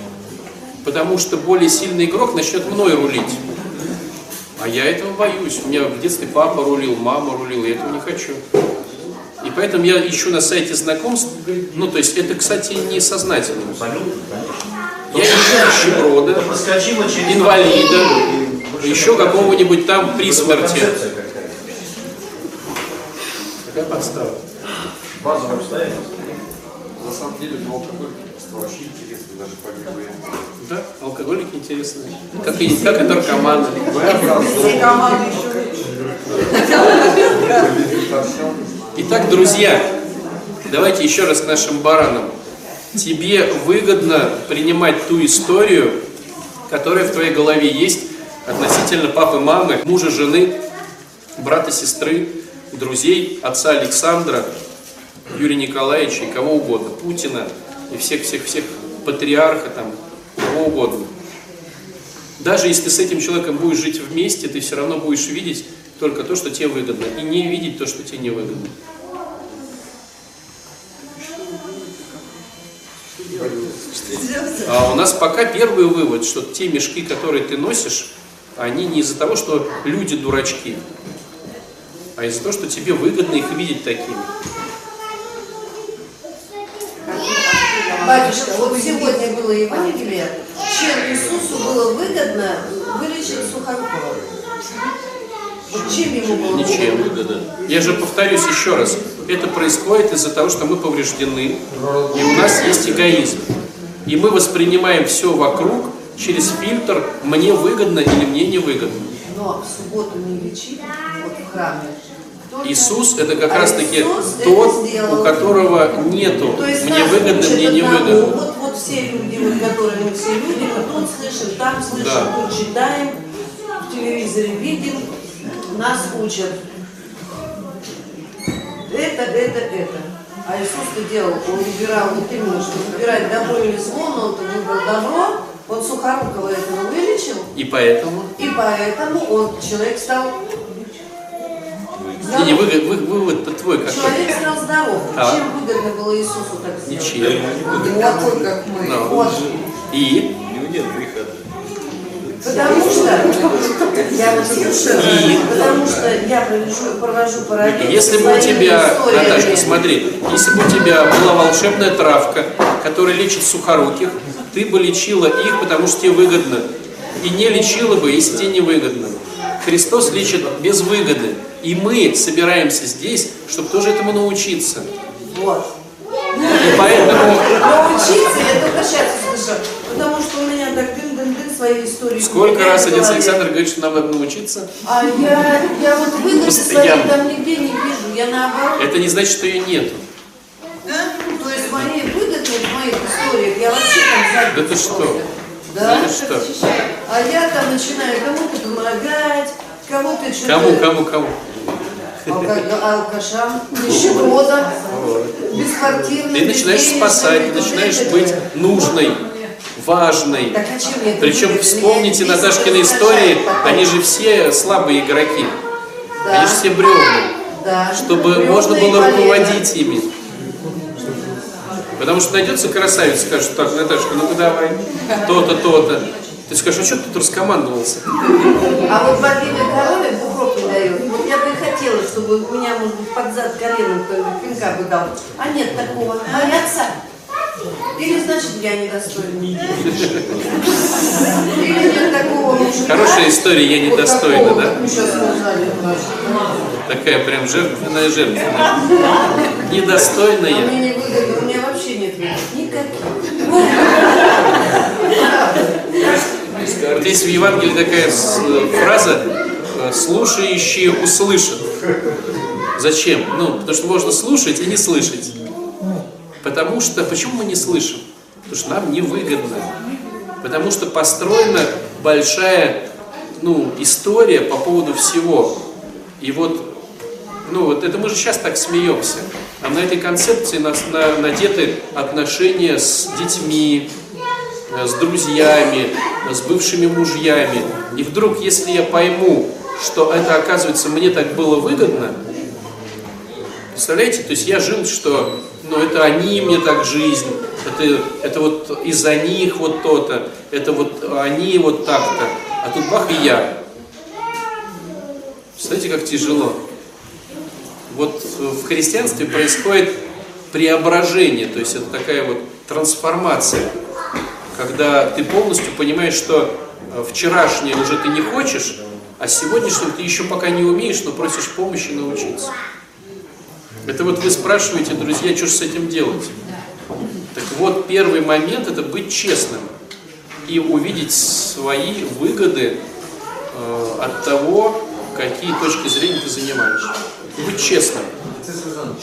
Потому что более сильный игрок начнет мной рулить. А я этого боюсь. У меня в детстве папа рулил, мама рулила, я этого не хочу. И поэтому я ищу на сайте знакомств, ну то есть это, кстати, не сознательно. Я ищу нищеброда, инвалида, еще какого-нибудь там при смерти. Какая подстава? Базовое обстоятельство. На самом деле, алкоголика просто вообще интересно даже побегать. Да, алкоголики интересные. Как и, как и наркоманы. Все команды еще Итак, друзья, давайте еще раз к нашим баранам. Тебе выгодно принимать ту историю, которая в твоей голове есть относительно папы, мамы, мужа, жены, брата, сестры, друзей, отца Александра, Юрия Николаевича и кого угодно, Путина и всех-всех-всех патриарха там, кого угодно. Даже если с этим человеком будешь жить вместе, ты все равно будешь видеть только то, что тебе выгодно, и не видеть то, что тебе не выгодно. А у нас пока первый вывод, что те мешки, которые ты носишь, они не из-за того, что люди дурачки, а из-за того, что тебе выгодно их видеть такими. Батюшка, вот сегодня было Евангелие, чем Иисусу было выгодно вылечить Сухорукова? Вот чем ему было Ничем. выгодно? Я же повторюсь еще раз, это происходит из-за того, что мы повреждены, и у нас есть эгоизм. И мы воспринимаем все вокруг через фильтр «мне выгодно» или «мне не выгодно». Но в субботу не лечили, вот в храме. Иисус это как А раз таки Иисус тот, сделал. у которого нету То есть «мне выгодно», «мне не выгодно». Вот, вот все люди, вот, которые мы все люди, мы тут слышим, там слышим, Да. тут читаем, в телевизоре видим, нас учат. Это, это, это. А Иисус-то делал, он выбирал вот именно, что выбирать добро или зло, но он-то выбрал добро, он Сухорукова этого вылечил, И поэтому и поэтому он, человек стал не, не, вывод, вы- вывод твой какой? Человек стал здоров. Так. Чем выгодно было Иисусу так сделать? Ничем. Не такой, как мы. Ну. Вот. И У него нет греха. Потому что я вот слушаю, И? потому что я провожу, провожу параллель Если бы у тебя, историями. Наташка, смотри, если бы у тебя была волшебная травка, которая лечит сухоруких, ты бы лечила их, потому что тебе выгодно. И не лечила бы, если тебе не выгодно. Христос лечит без выгоды. И мы собираемся здесь, чтобы тоже этому научиться. Вот. И поэтому Научиться я только сейчас услышала, потому что у меня так дын-дын-дын свои истории. сколько раз отец. Александр говорит, что нам надо научиться, А я, я вот выгоды своей там нигде не вижу, я наоборот. это не значит, что ее нету. То есть моей выгоды в моих историях я вообще там Да ты что? Да Да? ты что? А я там начинаю кому-то помогать, кому-то что-то... Кому, кому, кому? Алка- алкашам, нищебродам, беспартийным. Ты начинаешь спасать, ты начинаешь быть нужной, важной. Так а Причем вспомните Наташкины истории, они же все слабые игроки. Да. Они же все бревна. Да. Чтобы Бревна можно было руководить ими. Потому что найдется красавица, скажет, так, Наташка, ну-ка давай, то-то, то-то. Ты скажешь, а что ты тут раскомандовался? А вот Владимир Коровин бугров не дает. Вот я бы хотела, чтобы у меня, может быть, под зад коленом пинка бы дал. А нет такого. Боятся. Или значит я недостойна. Или нет такого мужика. Хорошая история, я вот недостойна, такого, да? мы сейчас. Такая прям жертвенная жертва. А Недостойная. мне не выгодно, у меня вообще нет. Никаких. Вот есть в Евангелии такая с- фраза э, «слушающие услышат». Зачем? Ну, потому что можно слушать и не слышать. Потому что, почему мы не слышим? Потому что нам невыгодно. Потому что построена большая ну, история по поводу всего. И вот, ну, вот это мы же сейчас так смеемся. А на этой концепции нас на- надеты отношения с детьми, э, с друзьями, с бывшими мужьями. И вдруг, если я пойму, что это, оказывается, мне так было выгодно, представляете, то есть я жил, что ну, это они мне так жизнь, это, это вот из-за них вот то-то, это вот они вот так-то, а тут бах и я. Представляете, как тяжело. Вот в христианстве происходит преображение, то есть это такая вот трансформация, когда ты полностью понимаешь, что э, вчерашнее уже ты не хочешь, а сегодняшнее ты еще пока не умеешь, но просишь помощи научиться. Это вот вы спрашиваете, друзья, что же с этим делать? Так вот, первый момент это быть честным и увидеть свои выгоды э, от того, какие точки зрения ты занимаешь. Быть честным.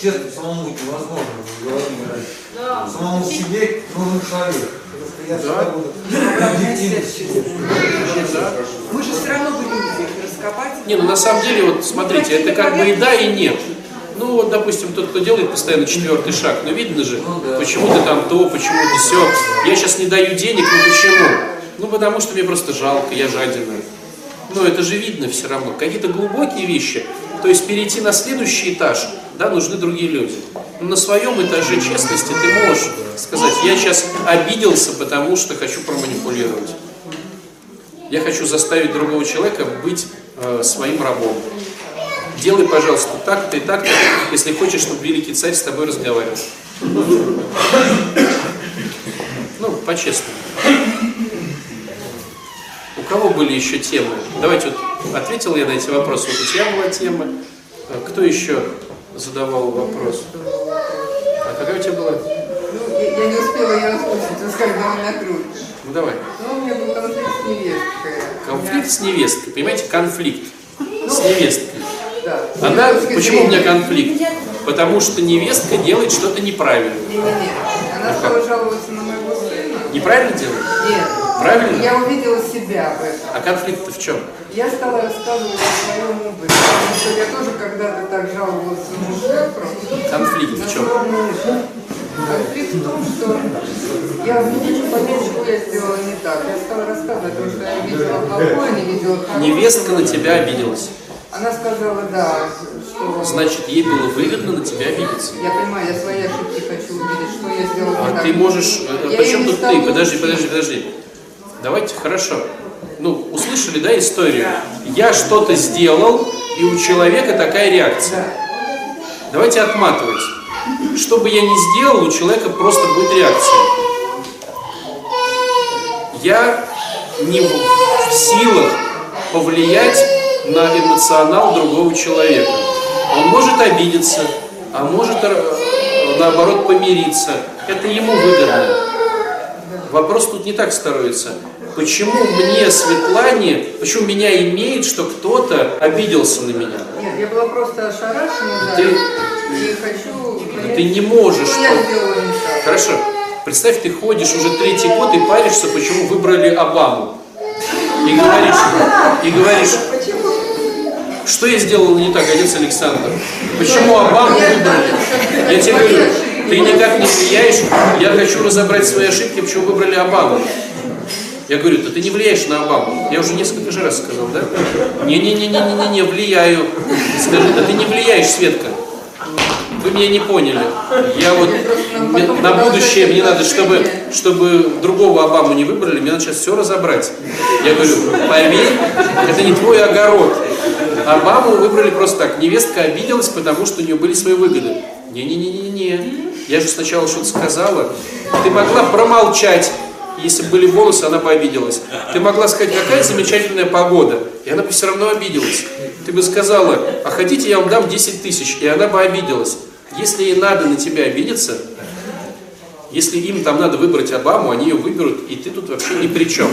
Честно, самому невозможно. Самому себе нужен человек. Я буду Мы же все равно будем их раскопать. Не, ну на самом деле, вот смотрите, это как бы и да, и нет. Ну, вот, допустим, тот, кто делает постоянно четвертый шаг, ну, видно же, почему ты там то, почему ты все. Я сейчас не даю денег, ну, почему? Ну, потому что мне просто жалко, я жадина. Ну, это же видно все равно. Какие-то глубокие вещи. То есть перейти на следующий этаж, да, нужны другие люди. На своем этаже честности ты можешь сказать, я сейчас обиделся, потому что хочу проманипулировать. Я хочу заставить другого человека быть э, своим рабом. Делай, пожалуйста, так-то и так-то, если хочешь, чтобы великий царь с тобой разговаривал. Ну, по-честному. У кого были еще темы? Давайте вот ответил я на эти вопросы. Вот у тебя была тема. А Кто еще задавал вопрос? А какая у тебя была? Ну, я, я не успела ее озвучить, когда он накрутит. Ну давай. Ну, у меня был конфликт с невесткой. Конфликт с невесткой. Понимаете, конфликт с невесткой. Да. Она, почему у меня конфликт? Потому что невестка делает что-то неправильно. Не-не-не. Она стала жаловаться на моего сына. Неправильно делает? Нет. Правильно? Я увидела себя в этом. А конфликт-то в чем? Я стала рассказывать о своем опыте, потому что я тоже когда-то так жаловалась на мужа. Конфликт в чем? Конфликт в том, что я не понять, что я сделала не так. Я стала рассказывать, потому что я видела плохое, не видела хорошего. Невестка на тебя обиделась. Она сказала, да, что... Значит, ей было выгодно на тебя обидеться. Я понимаю, я свои ошибки хочу увидеть, что я сделала не А так. ты можешь... э, Я Причем не тут ты? Подожди, подожди, подожди. Давайте, хорошо. Ну, услышали, да, историю? Я что-то сделал, и у человека такая реакция. Давайте отматывать. Что бы я ни сделал, у человека просто будет реакция. Я не в силах повлиять на эмоционал другого человека. Он может обидеться, а может э, наоборот помириться. Это ему выгодно. Вопрос тут не так строится. Почему мне, Светлане, почему меня имеет, что кто-то обиделся на меня? Нет, я была просто ошарашена, да. Ты- И хочу понять, Ты не можешь. что. Хорошо. Представь, ты ходишь уже третий год и паришься, почему выбрали Обаму. И говоришь, и говоришь, что я сделал не так, отец Александр? Почему Обаму выбрали? Я тебе говорю, ты никак не влияешь, я хочу разобрать свои ошибки, почему выбрали Обаму. Я говорю, да ты не влияешь на Обаму. Я уже несколько же раз сказал, да? Не-не-не-не-не-не, влияю. Скажи, да ты не влияешь, Светка. Вы меня не поняли. Я вот мне- на будущее мне надо, чтобы, чтобы другого Обаму не выбрали, мне надо сейчас все разобрать. Я говорю, поверь, это не твой огород. Обаму выбрали просто так. Невестка обиделась, потому что у нее были свои выгоды. Не-не-не-не-не. Я же сначала что-то сказала. Ты могла промолчать. Если бы были волосы, она бы обиделась. Ты могла сказать, какая замечательная погода. И она бы все равно обиделась. Ты бы сказала, а хотите, я вам дам 10 тысяч. И она бы обиделась. Если ей надо на тебя обидеться, если им там надо выбрать Обаму, они ее выберут, и ты тут вообще ни при чем.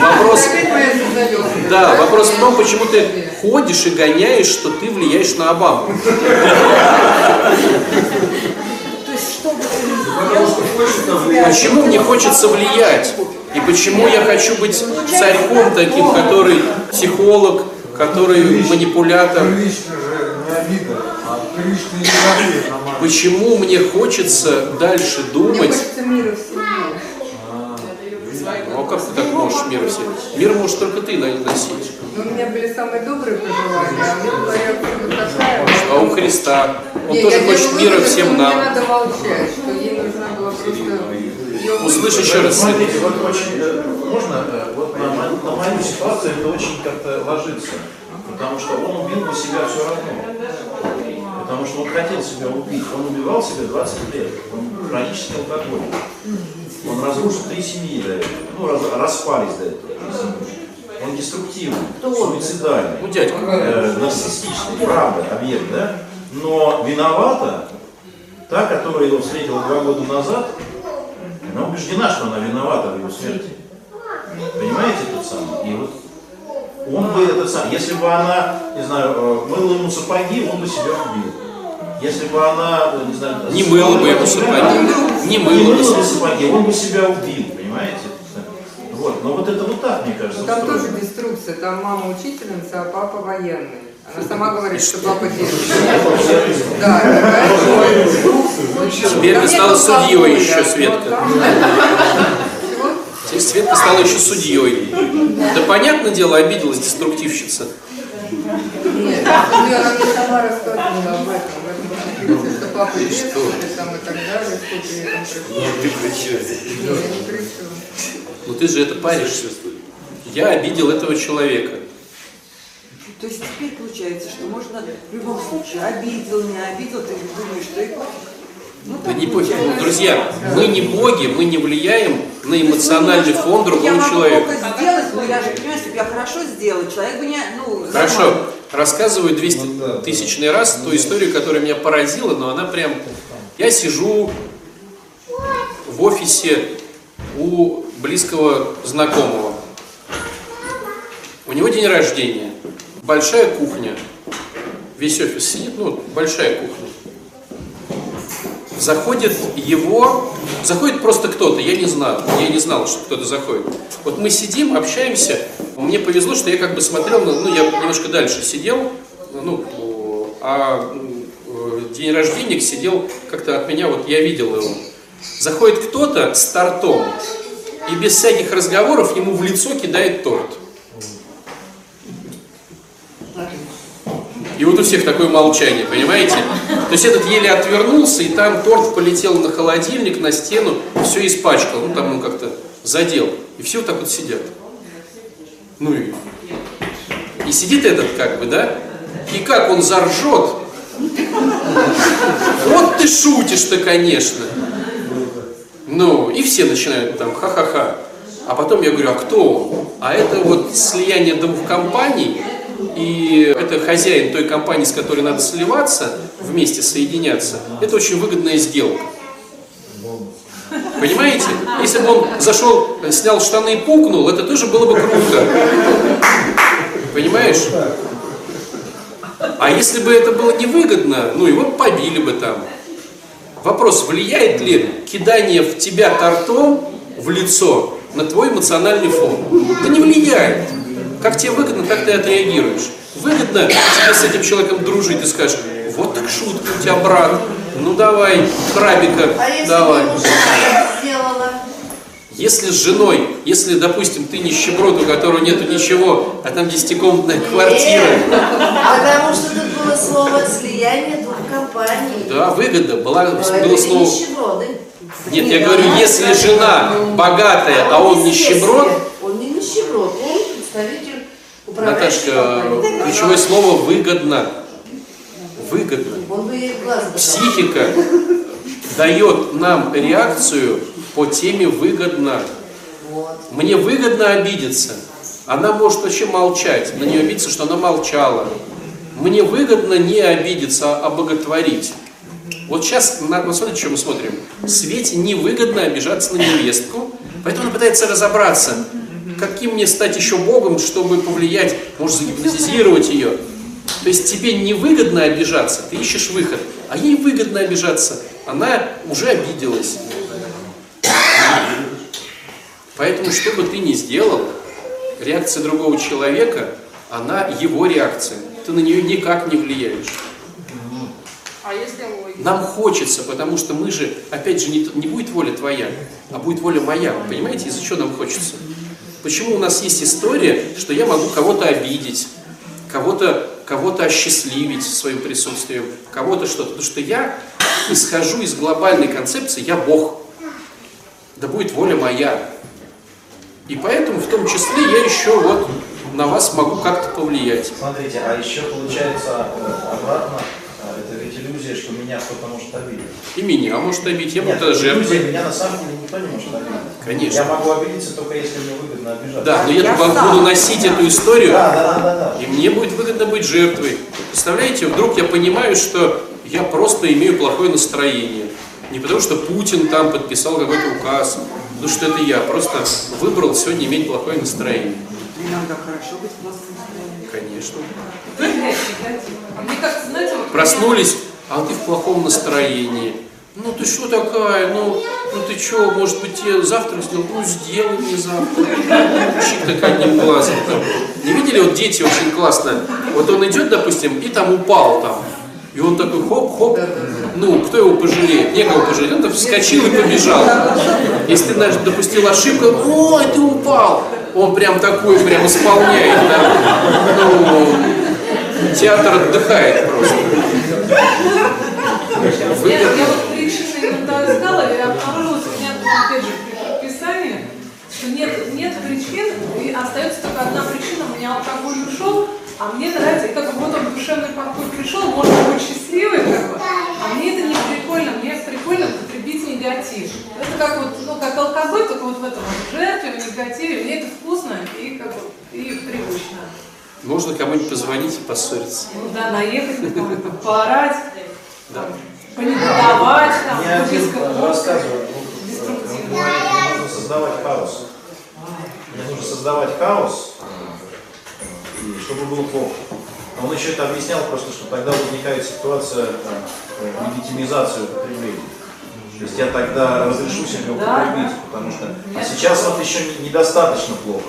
Вопрос, да, вопрос в том, почему ты ходишь и гоняешь, что ты влияешь на Обаму. Почему мне хочется влиять? И почему я хочу быть царьком таким, который психолог, который манипулятор? А. Почему мне хочется дальше думать? в семье. О, как ты так можешь мир всем? Мир можешь только ты носить. Ну, у меня были самые добрые пожелания, а такая. А у Христа, он тоже хочет мира всем Мне нам. надо молчать, что ей нужна была просто... Услышь еще раз. Смотрите, вот очень, э, можно, э, вот на, на мою ситуацию это очень как-то ложится. Потому что он убил бы себя все равно. Потому что он хотел себя убить. Он убивал себя 20 лет. Он хронический алкоголик. Он разрушил три семьи до этого. Ну, раз- распались до этого. Он деструктивный, суицидальный, Ну, дядька. э, нарциссичный, правда, объект, да? Но виновата та, которая его встретила два года назад, она убеждена, что она виновата в его смерти. Понимаете этот самый? И вот он бы этот сам, если бы она, не знаю, э, мыла ему сапоги, он бы себя убил. Если бы она, э, не знаю, Не мыла бы ему сапоги. Не мыла бы сапоги, он бы себя убил, понимаете? Вот, но вот это вот так, мне кажется, Ну, там тоже деструкция, там мама учительница, а папа военный. Она сама говорит, что папа делает. Да. Теперь Там ты стала судьей еще, Светка. там- Теперь Светка стала еще судьей. Да понятное дело, обиделась деструктивщица. Нет, ну, она мне сама рассказывала об этом, в этом деструкции, что папа там и так далее, что при этом происходит. Ты кричишь. Нет, я не кричу. Ну ты же это паришься. Я обидел этого человека. То есть теперь получается, что можно в любом случае, обидел, не обидел, ты думаешь, что и. Ну, Да так не пофиг. Ну, Друзья, мы не боги, мы не влияем на эмоциональный фон Я другого человека. только сделать, но я же понимаю, если бы я хорошо сделала, человек бы не, ну, Хорошо, нормально. рассказываю 200 тысячный раз ту историю, которая меня поразила, но она прям... Я сижу в офисе у близкого знакомого. У него день рождения. Большая кухня. Весь офис сидит, ну, большая кухня. Заходит его, заходит просто кто-то, я не знаю, я не знал, что кто-то заходит. Вот мы сидим, общаемся, мне повезло, что я как бы смотрел, на- ну, я немножко дальше сидел, ну, а э, день рождения сидел как-то от меня, вот я видел его. Заходит кто-то с тортом и без всяких разговоров ему в лицо кидает торт. И вот у всех такое молчание, понимаете? То есть этот еле отвернулся, и там торт полетел на холодильник, на стену, все испачкал, ну там он как-то задел. И все вот так вот сидят. Ну и... И сидит этот как бы, да? И как он заржет. Вот ты шутишь-то, конечно. Ну, и все начинают там ха-ха-ха. А потом я говорю, а кто он? А это вот слияние двух компаний, и это хозяин той компании, с которой надо сливаться, вместе соединяться. Это очень выгодная сделка. Понимаете? Если бы он зашел, снял штаны и пукнул, это тоже было бы круто. Понимаешь? А если бы это было невыгодно, ну его побили бы там. Вопрос, влияет ли кидание в тебя тортом в лицо на твой эмоциональный фон? Да не влияет. Как тебе выгодно, так ты отреагируешь. Выгодно тебе с этим человеком дружить, ты скажешь, вот так шутка у тебя, брат, ну давай, крабика, А давай. Если с женой, если, допустим, ты нищеброд, у которого нету ничего, а там десятикомнатная квартира, Нет, потому что тут было слово слияние двух компаний. да, выгода, была, было слово... нищеброды. Нет, я говорю, если жена богатая, а он нищеброд, Он не нищеброд, он представитель управляющей Наташка, компании. ключевое слово выгодно. Выгодно. Он бы ей глаз дал. Психика дает нам реакцию по теме выгодно. Мне выгодно обидеться. Она может вообще молчать. На нее обидеться, что она молчала. Мне выгодно не обидеться, а обоготворить. Вот сейчас, на, вот смотрите, что мы смотрим. Свете невыгодно обижаться на невестку, поэтому она пытается разобраться, каким мне стать еще Богом, чтобы повлиять, может, загипнотизировать ее. То есть тебе невыгодно обижаться, ты ищешь выход, а ей выгодно обижаться, она уже обиделась. Поэтому, что бы ты ни сделал, реакция другого человека, она его реакция. Ты на нее никак не влияешь. А если? Нам хочется, потому что мы же, опять же, не, не будет воля твоя, а будет воля моя. Понимаете, из-за чего нам хочется? Почему у нас есть история, что я могу кого-то обидеть, кого-то кого-то осчастливить своим присутствием, кого-то что-то. Потому что я исхожу из глобальной концепции «я Бог». Да будет воля моя. И поэтому в том числе я еще вот на вас могу как-то повлиять. Смотрите, а еще получается э, обратно, э, это ведь иллюзия, что меня кто-то может обидеть. И меня может обидеть, я Нет, буду жертвой. меня на самом деле никто не может обидеть. Конечно. Я могу обидеться только если мне выгодно обижаться. Да, но я, туда буду носить эту историю, Да, да, да, да, да. и мне будет выгодно быть жертвой. Представляете, вдруг я понимаю, что я просто имею плохое настроение. Не потому, что Путин там подписал какой-то указ, потому что это я просто выбрал сегодня иметь плохое настроение. Иногда хорошо быть в плохом настроении. Конечно. А мне кажется, знаете, вот Проснулись, а ты в плохом настроении. Ну ты что такая, ну, ну ты что, может быть тебе завтра сделать? Ну сделай мне завтра. Чик так одним глазом. Не видели, вот дети очень классно. Вот он идет, допустим, и там упал там. И он такой хоп-хоп, ну, кто его пожалеет? Некого пожалеть. Он там вскочил и побежал. Если ты, допустил ошибку, ой, ты упал. Он прям такой, прям исполняет, да. Ну, театр отдыхает просто. Я, я вот причины иногда искала, и обнаружилось у меня, опять же, в Писании, что нет, нет причин, и остается только одна причина, у меня алкоголь ушел, а мне нравится, как вот он душевный покой пришел, можно быть счастливой, как бы, а мне это не прикольно, мне прикольно потребить негатив. Это как вот, ну, как алкоголь, только вот в этом жертве, в негативе, мне это вкусно и как бы, и привычно. Можно кому-нибудь позвонить и поссориться. Ну да, наехать поорать, Да. понегодовать, там, один мне нужно создавать хаос. Мне нужно создавать хаос, чтобы было плохо. Но он еще это объяснял просто, что тогда возникает ситуация э, легитимизации употребления. То есть я тогда разрешу себе употребить, потому что а сейчас вот еще не- недостаточно плохо.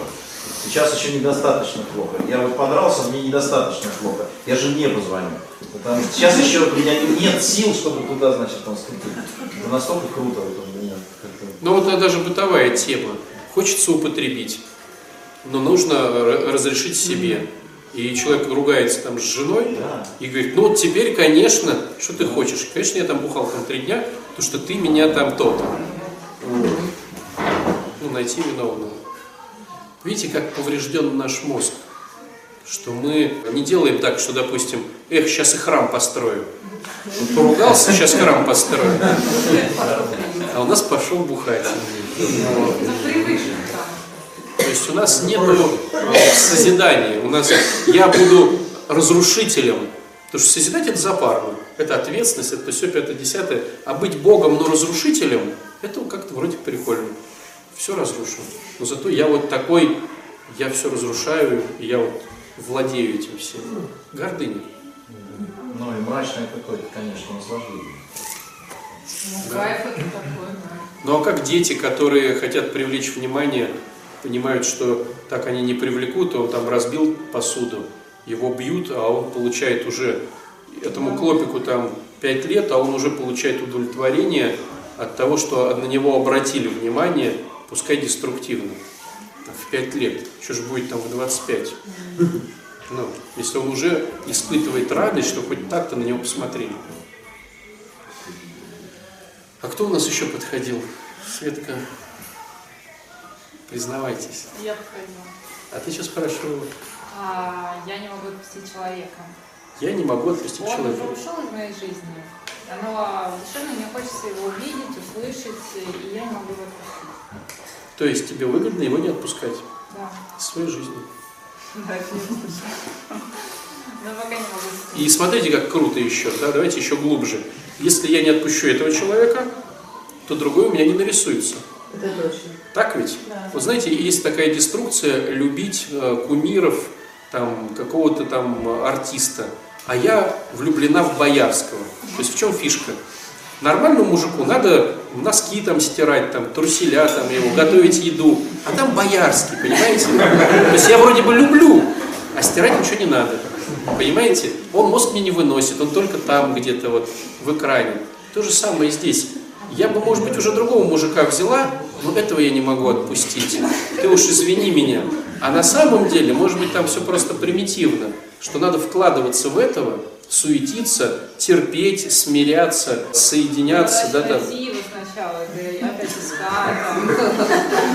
Сейчас еще недостаточно плохо. Я вот подрался, мне недостаточно плохо. Я жене позвоню. Потому что сейчас еще у меня нет сил, чтобы туда, значит, там скрутить. Это настолько круто вот у меня. Но вот это даже бытовая тема. Хочется употребить, но нужно разрешить себе. И человек ругается там с женой Да. и говорит, ну вот теперь, конечно, что ты хочешь? Конечно, я там бухал там три дня, потому что ты меня там то-то. Вот. Ну, найти виновного. Видите, как поврежден наш мозг? Что мы не делаем так, что, допустим, эх, сейчас и храм построю. Вот поругался, сейчас храм построю. А у нас пошел бухать. То есть у нас нет созидания. У нас я буду разрушителем. Потому что созидать это запарно. Это ответственность, это все пятое, десятое. А быть Богом, но разрушителем, это как-то вроде прикольно. Все разрушу. Но зато я вот такой, я все разрушаю, и я вот владею этим всем. Гордыня. Ну и мрачное какое-то, конечно, наслаждение. Ну, кайф это такой, да. Ну а как дети, которые хотят привлечь внимание, понимают, что так они не привлекут, он там разбил посуду, его бьют, а он получает уже, этому клопику там 5 лет, а он уже получает удовлетворение от того, что на него обратили внимание, пускай деструктивно, в 5 лет, что же будет там в 25? Ну, если он уже испытывает радость, что хоть так-то на него посмотрели. А кто у нас еще подходил? Светка, признавайтесь. Я подходила. А ты что спрашивала? А, я не могу отпустить человека. Я не могу отпустить Он уже человека. ушел из моей жизни. Но совершенно мне хочется его увидеть, услышать, и я не могу его отпустить. То есть тебе выгодно его не отпускать Да. из своей жизни. Да. И смотрите, как круто еще, да, давайте еще глубже. Если я не отпущу этого человека, то другой у меня не нарисуется. Это точно. Так ведь? Вот знаете, есть такая деструкция любить э, кумиров, там, какого-то там артиста. А я влюблена в Боярского. То есть в чем фишка? Нормальному мужику надо носки там стирать, там, труселя там его, готовить еду. А там Боярский, понимаете? То есть я вроде бы люблю, а стирать ничего не надо. Понимаете? Он мозг мне не выносит, он только там где-то вот в экране. То же самое и здесь. Я бы, может быть, уже другого мужика взяла, ну этого я не могу отпустить, ты уж извини меня. А на самом деле, может быть, там все просто примитивно, что надо вкладываться в этого, суетиться, терпеть, смиряться, соединяться, да, там. Красиво сначала, ты опять искать. там.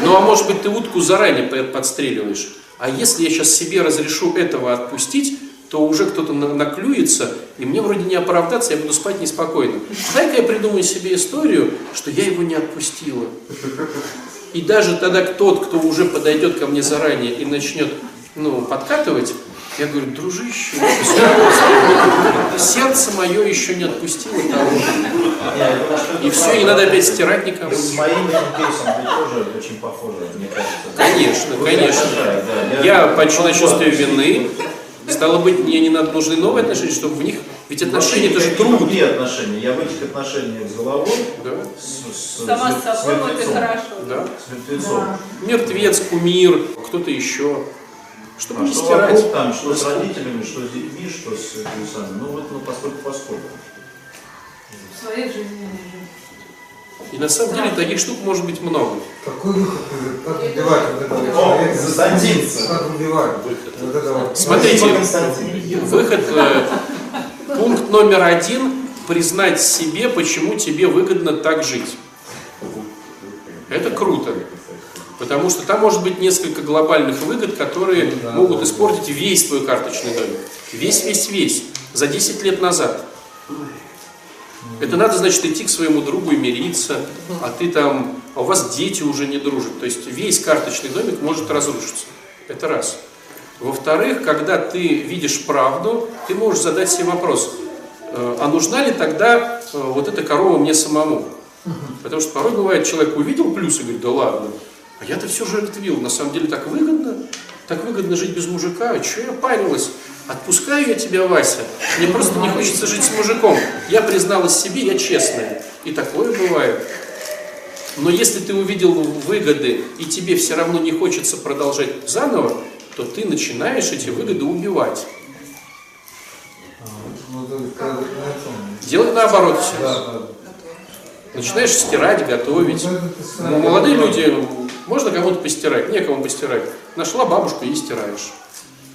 Ну а может быть ты утку заранее по- подстреливаешь. А если я сейчас себе разрешу этого отпустить, то уже кто-то на- наклюется, и мне вроде не оправдаться, я буду спать неспокойно. Дай-ка я придумаю себе историю, что я его не отпустила. И даже тогда тот, кто уже подойдет ко мне заранее и начнет ну, подкатывать, я говорю, дружище, сердце мое еще не отпустило того. И все, не надо опять стирать никому. С моим кейсом ты тоже очень похоже, мне кажется. Конечно, конечно. Я почти на чувстве вины. Стало быть, мне не надо нужны новые отношения, чтобы в них... Ведь отношения это же труд. другие отношения. Я в этих отношениях с головой, Да. с, с, Сама с- с собой, вот и мертвецом. хорошо. Да. С мертвецом. Мертвец, кумир, кто-то еще. Чтобы А не что стирать. вокруг там, что с родителями, что с детьми, что с этими самыми. Ну вот, ну поскольку поскольку. В своей жизни. И на самом деле таких штук может быть много. Какой выход? Как убивать вот этого О, человека? Константин. Как убивать? Вот. Смотрите, выход, э, пункт номер один, признать себе, почему тебе выгодно так жить. Это круто. Потому что там может быть несколько глобальных выгод, которые могут испортить весь твой карточный домик. Весь, весь, весь. За 10 лет назад. Это надо, значит, идти к своему другу и мириться, а ты там, а у вас дети уже не дружат. То есть весь карточный домик может разрушиться. Это раз. Во-вторых, когда ты видишь правду, ты можешь задать себе вопрос, э, а нужна ли тогда э, вот эта корова мне самому? Потому что порой бывает, человек увидел плюс и говорит, да ладно, а я-то все же это видел, на самом деле так выгодно, так выгодно жить без мужика, а что я парилась? Отпускаю я тебя, Вася, мне просто не хочется жить с мужиком. Я призналась себе, я честная. И такое бывает. Но если ты увидел выгоды, и тебе все равно не хочется продолжать заново, то ты начинаешь эти выгоды убивать. Ну? Делать наоборот да. Начинаешь стирать, готовить. Ну, Ну, молодые люди, можно кому-то постирать, некому постирать. Нашла бабушку и стираешь.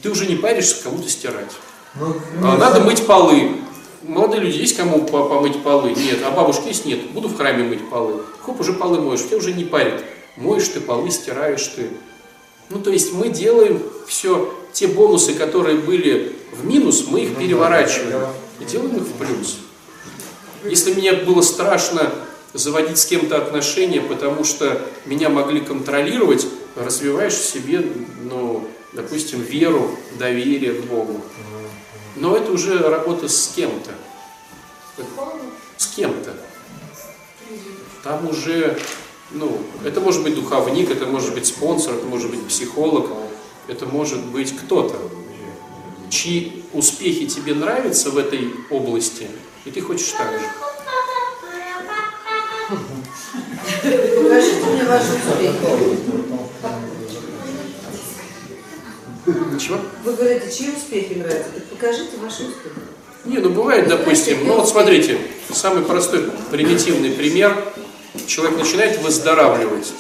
Ты уже не паришься кому-то стирать. Ну, А, ну, надо сам- мыть полы. Молодые люди, есть кому по- помыть полы? Нет. А бабушки есть? Нет. Буду в храме мыть полы. Хоп, уже полы моешь, тебя уже не парит. Моешь ты полы, стираешь ты. Ну, то есть мы делаем все, те бонусы, которые были в минус, мы их переворачиваем и делаем их в плюс. Если мне было страшно заводить с кем-то отношения, потому что меня могли контролировать, развиваешь в себе, ну, допустим, веру, доверие к Богу. Но это уже работа с кем-то. С кем-то. Там уже, ну, это может быть духовник, это может быть спонсор, это может быть психолог, это может быть кто-то, чьи успехи тебе нравятся в этой области, и ты хочешь так же. Покажите мне ваши успехи. Чего? Вы говорите, чьи успехи нравятся? Так покажите ваши успехи. Не, ну бывает, допустим, ну вот смотрите, самый простой примитивный пример. Человек начинает выздоравливать,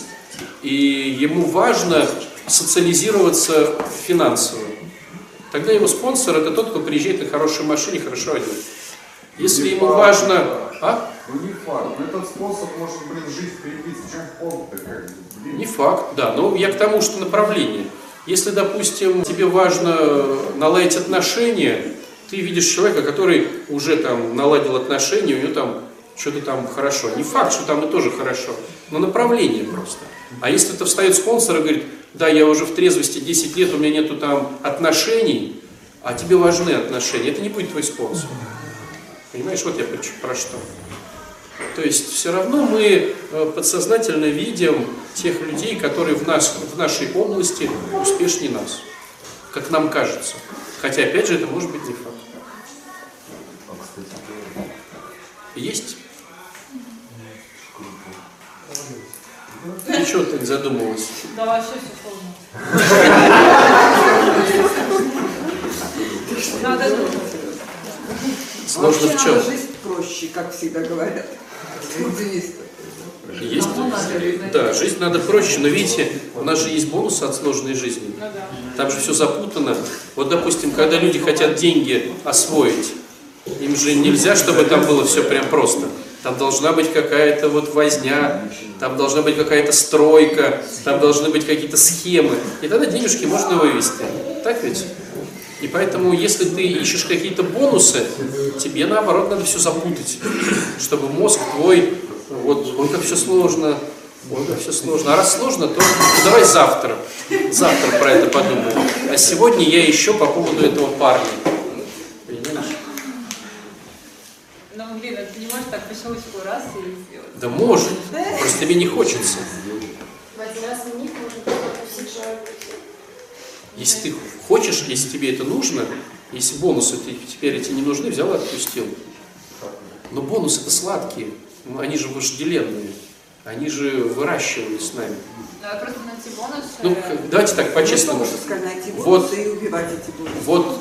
и ему важно социализироваться финансово. Тогда его спонсор это тот, кто приезжает на хорошей машине, хорошо одет. Если ему важно... А? Ну не факт. Но этот способ может, блин, жизнь перебить. В чем фон-то как блин? Не факт, да. Но я к тому, что направление. Если, допустим, тебе важно наладить отношения, ты видишь человека, который уже там наладил отношения, у него там что-то там хорошо. Не факт, что там и тоже хорошо, но направление просто. А если это встает спонсор и говорит, да, я уже в трезвости 10 лет, у меня нету там отношений, а тебе важны отношения, это не будет твой спонсор. Понимаешь, вот я про что. То есть все равно мы э, подсознательно видим тех людей, которые в, нас, в нашей области успешнее нас, как нам кажется. Хотя, опять же, это может быть не факт. Есть? Ты что так задумалась? Да вообще все сложно. Надо думать. Сложно в Вообще чем? надо жизнь проще, как всегда говорят. Есть, да, жизнь надо проще, но видите, у нас же есть бонусы от сложной жизни. Там же все запутано. Вот, допустим, когда люди хотят деньги освоить, им же нельзя, чтобы там было все прям просто. Там должна быть какая-то вот возня, там должна быть какая-то стройка, там должны быть какие-то схемы. И тогда денежки можно вывести. Так ведь? И поэтому, если ты ищешь какие-то бонусы, тебе наоборот надо все запутать, чтобы мозг твой, вот, ой, как все сложно, ой, как все сложно. А раз сложно, то ну, давай завтра, завтра про это подумаем. А сегодня я еще по поводу этого парня. Понимаешь? Ну, блин, а ты не можешь так по щелчку раз и сделать. Да может, просто тебе не хочется. В один раз у них пропустить человека. Если ты хочешь, если тебе это нужно, если бонусы ты, теперь эти не нужны, взял и отпустил. Но бонусы это сладкие, ну, они же вожделенные, они же выращивались с нами. Надо просто найти бонус. Ну, давайте так по-честному. найти Вот, бонусы бонусы. вот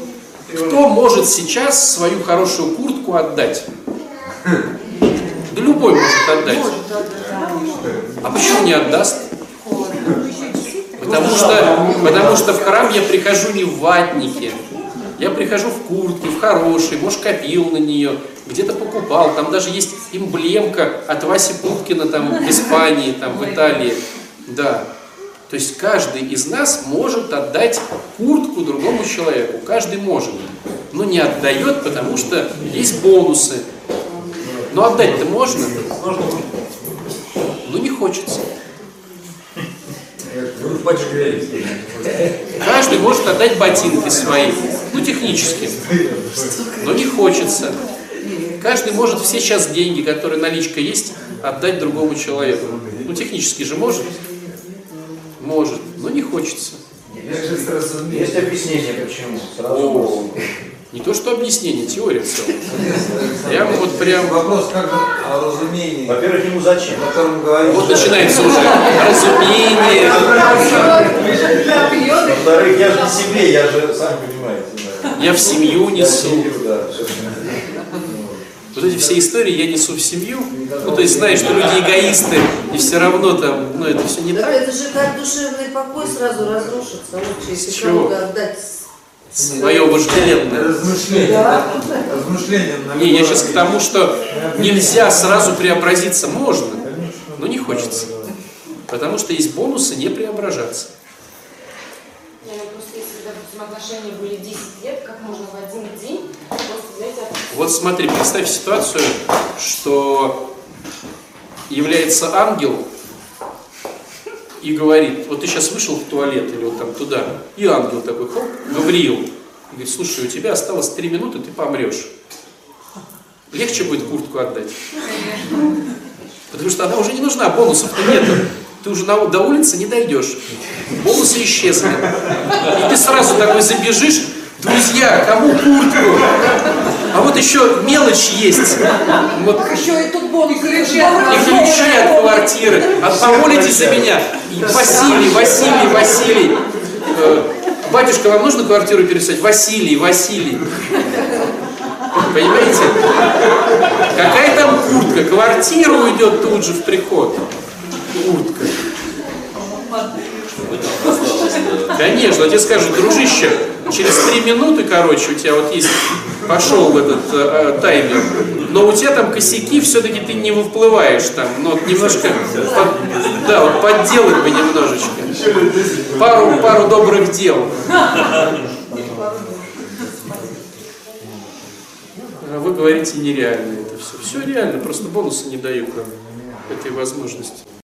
кто может сейчас свою хорошую куртку отдать? Да любой может отдать. А почему не отдаст? Потому что, потому что в храм я прихожу не в ватнике. Я прихожу в куртке, в хорошей, может, копил на нее, где-то покупал. Там даже есть эмблемка от Васи Пупкина там, в Испании, там, в Италии. Да. То есть каждый из нас может отдать куртку другому человеку. Каждый может. Но не отдает, потому что есть бонусы. Но отдать-то можно. Но не хочется. Каждый может отдать ботинки свои, ну технически, но не хочется. Каждый может все сейчас деньги, которые наличка есть, отдать другому человеку. Ну технически же может, может, но не хочется. Есть объяснение, почему. О, не то что объяснение, теория в целом. Прям вот прям. Вопрос как бы о разумении. Во-первых, ему зачем? О котором говорим. Вот начинается уже разумение. Во-вторых, я же не себе, я же, сами понимаете. Я в семью Я несу. Вот эти все истории я несу в семью. Ну, то есть знаешь, что люди эгоисты, и все равно там, ну, это все не Так это же как душевный покой сразу разрушится. Лучше, если кому-то отдать. Свое вожделенное. Размышление, да? Размышление на Не, я сейчас к тому, что нельзя сразу преобразиться. Можно, но не хочется. Потому что есть бонусы не преображаться. Не, просто если, допустим, отношения были 10 лет, как можно в один день? Вот смотри, представь ситуацию, что является ангел и говорит, вот ты сейчас вышел в туалет или вот там туда, и ангел такой, хоп, Гавриил, и говорит, слушай, у тебя осталось три минуты, ты помрешь. Легче будет куртку отдать. Потому что она уже не нужна, бонусов-то нету. Ты уже на- до улицы не дойдешь. Бонусы исчезли. И ты сразу такой забежишь, друзья, кому куртку? А вот еще мелочь есть. Вот Еще и тут бонус. и ключи от квартиры. А помолитесь за меня. Василий, Василий, Василий. Э, Батюшка, вам нужно квартиру переписать? Василий, Василий. Понимаете? Какая там куртка? Квартира уйдет тут же в приход. Куртка. Конечно, я тебе скажу, дружище, через три минуты, короче, у тебя вот есть, пошел этот э, э, таймер, но у тебя там косяки, все-таки ты не выплываешь там, ну вот немножко, под- да, вот подделать бы немножечко. Пару, пару добрых дел. А вы говорите нереально это все. Все реально, просто бонусы не дают нам этой возможности.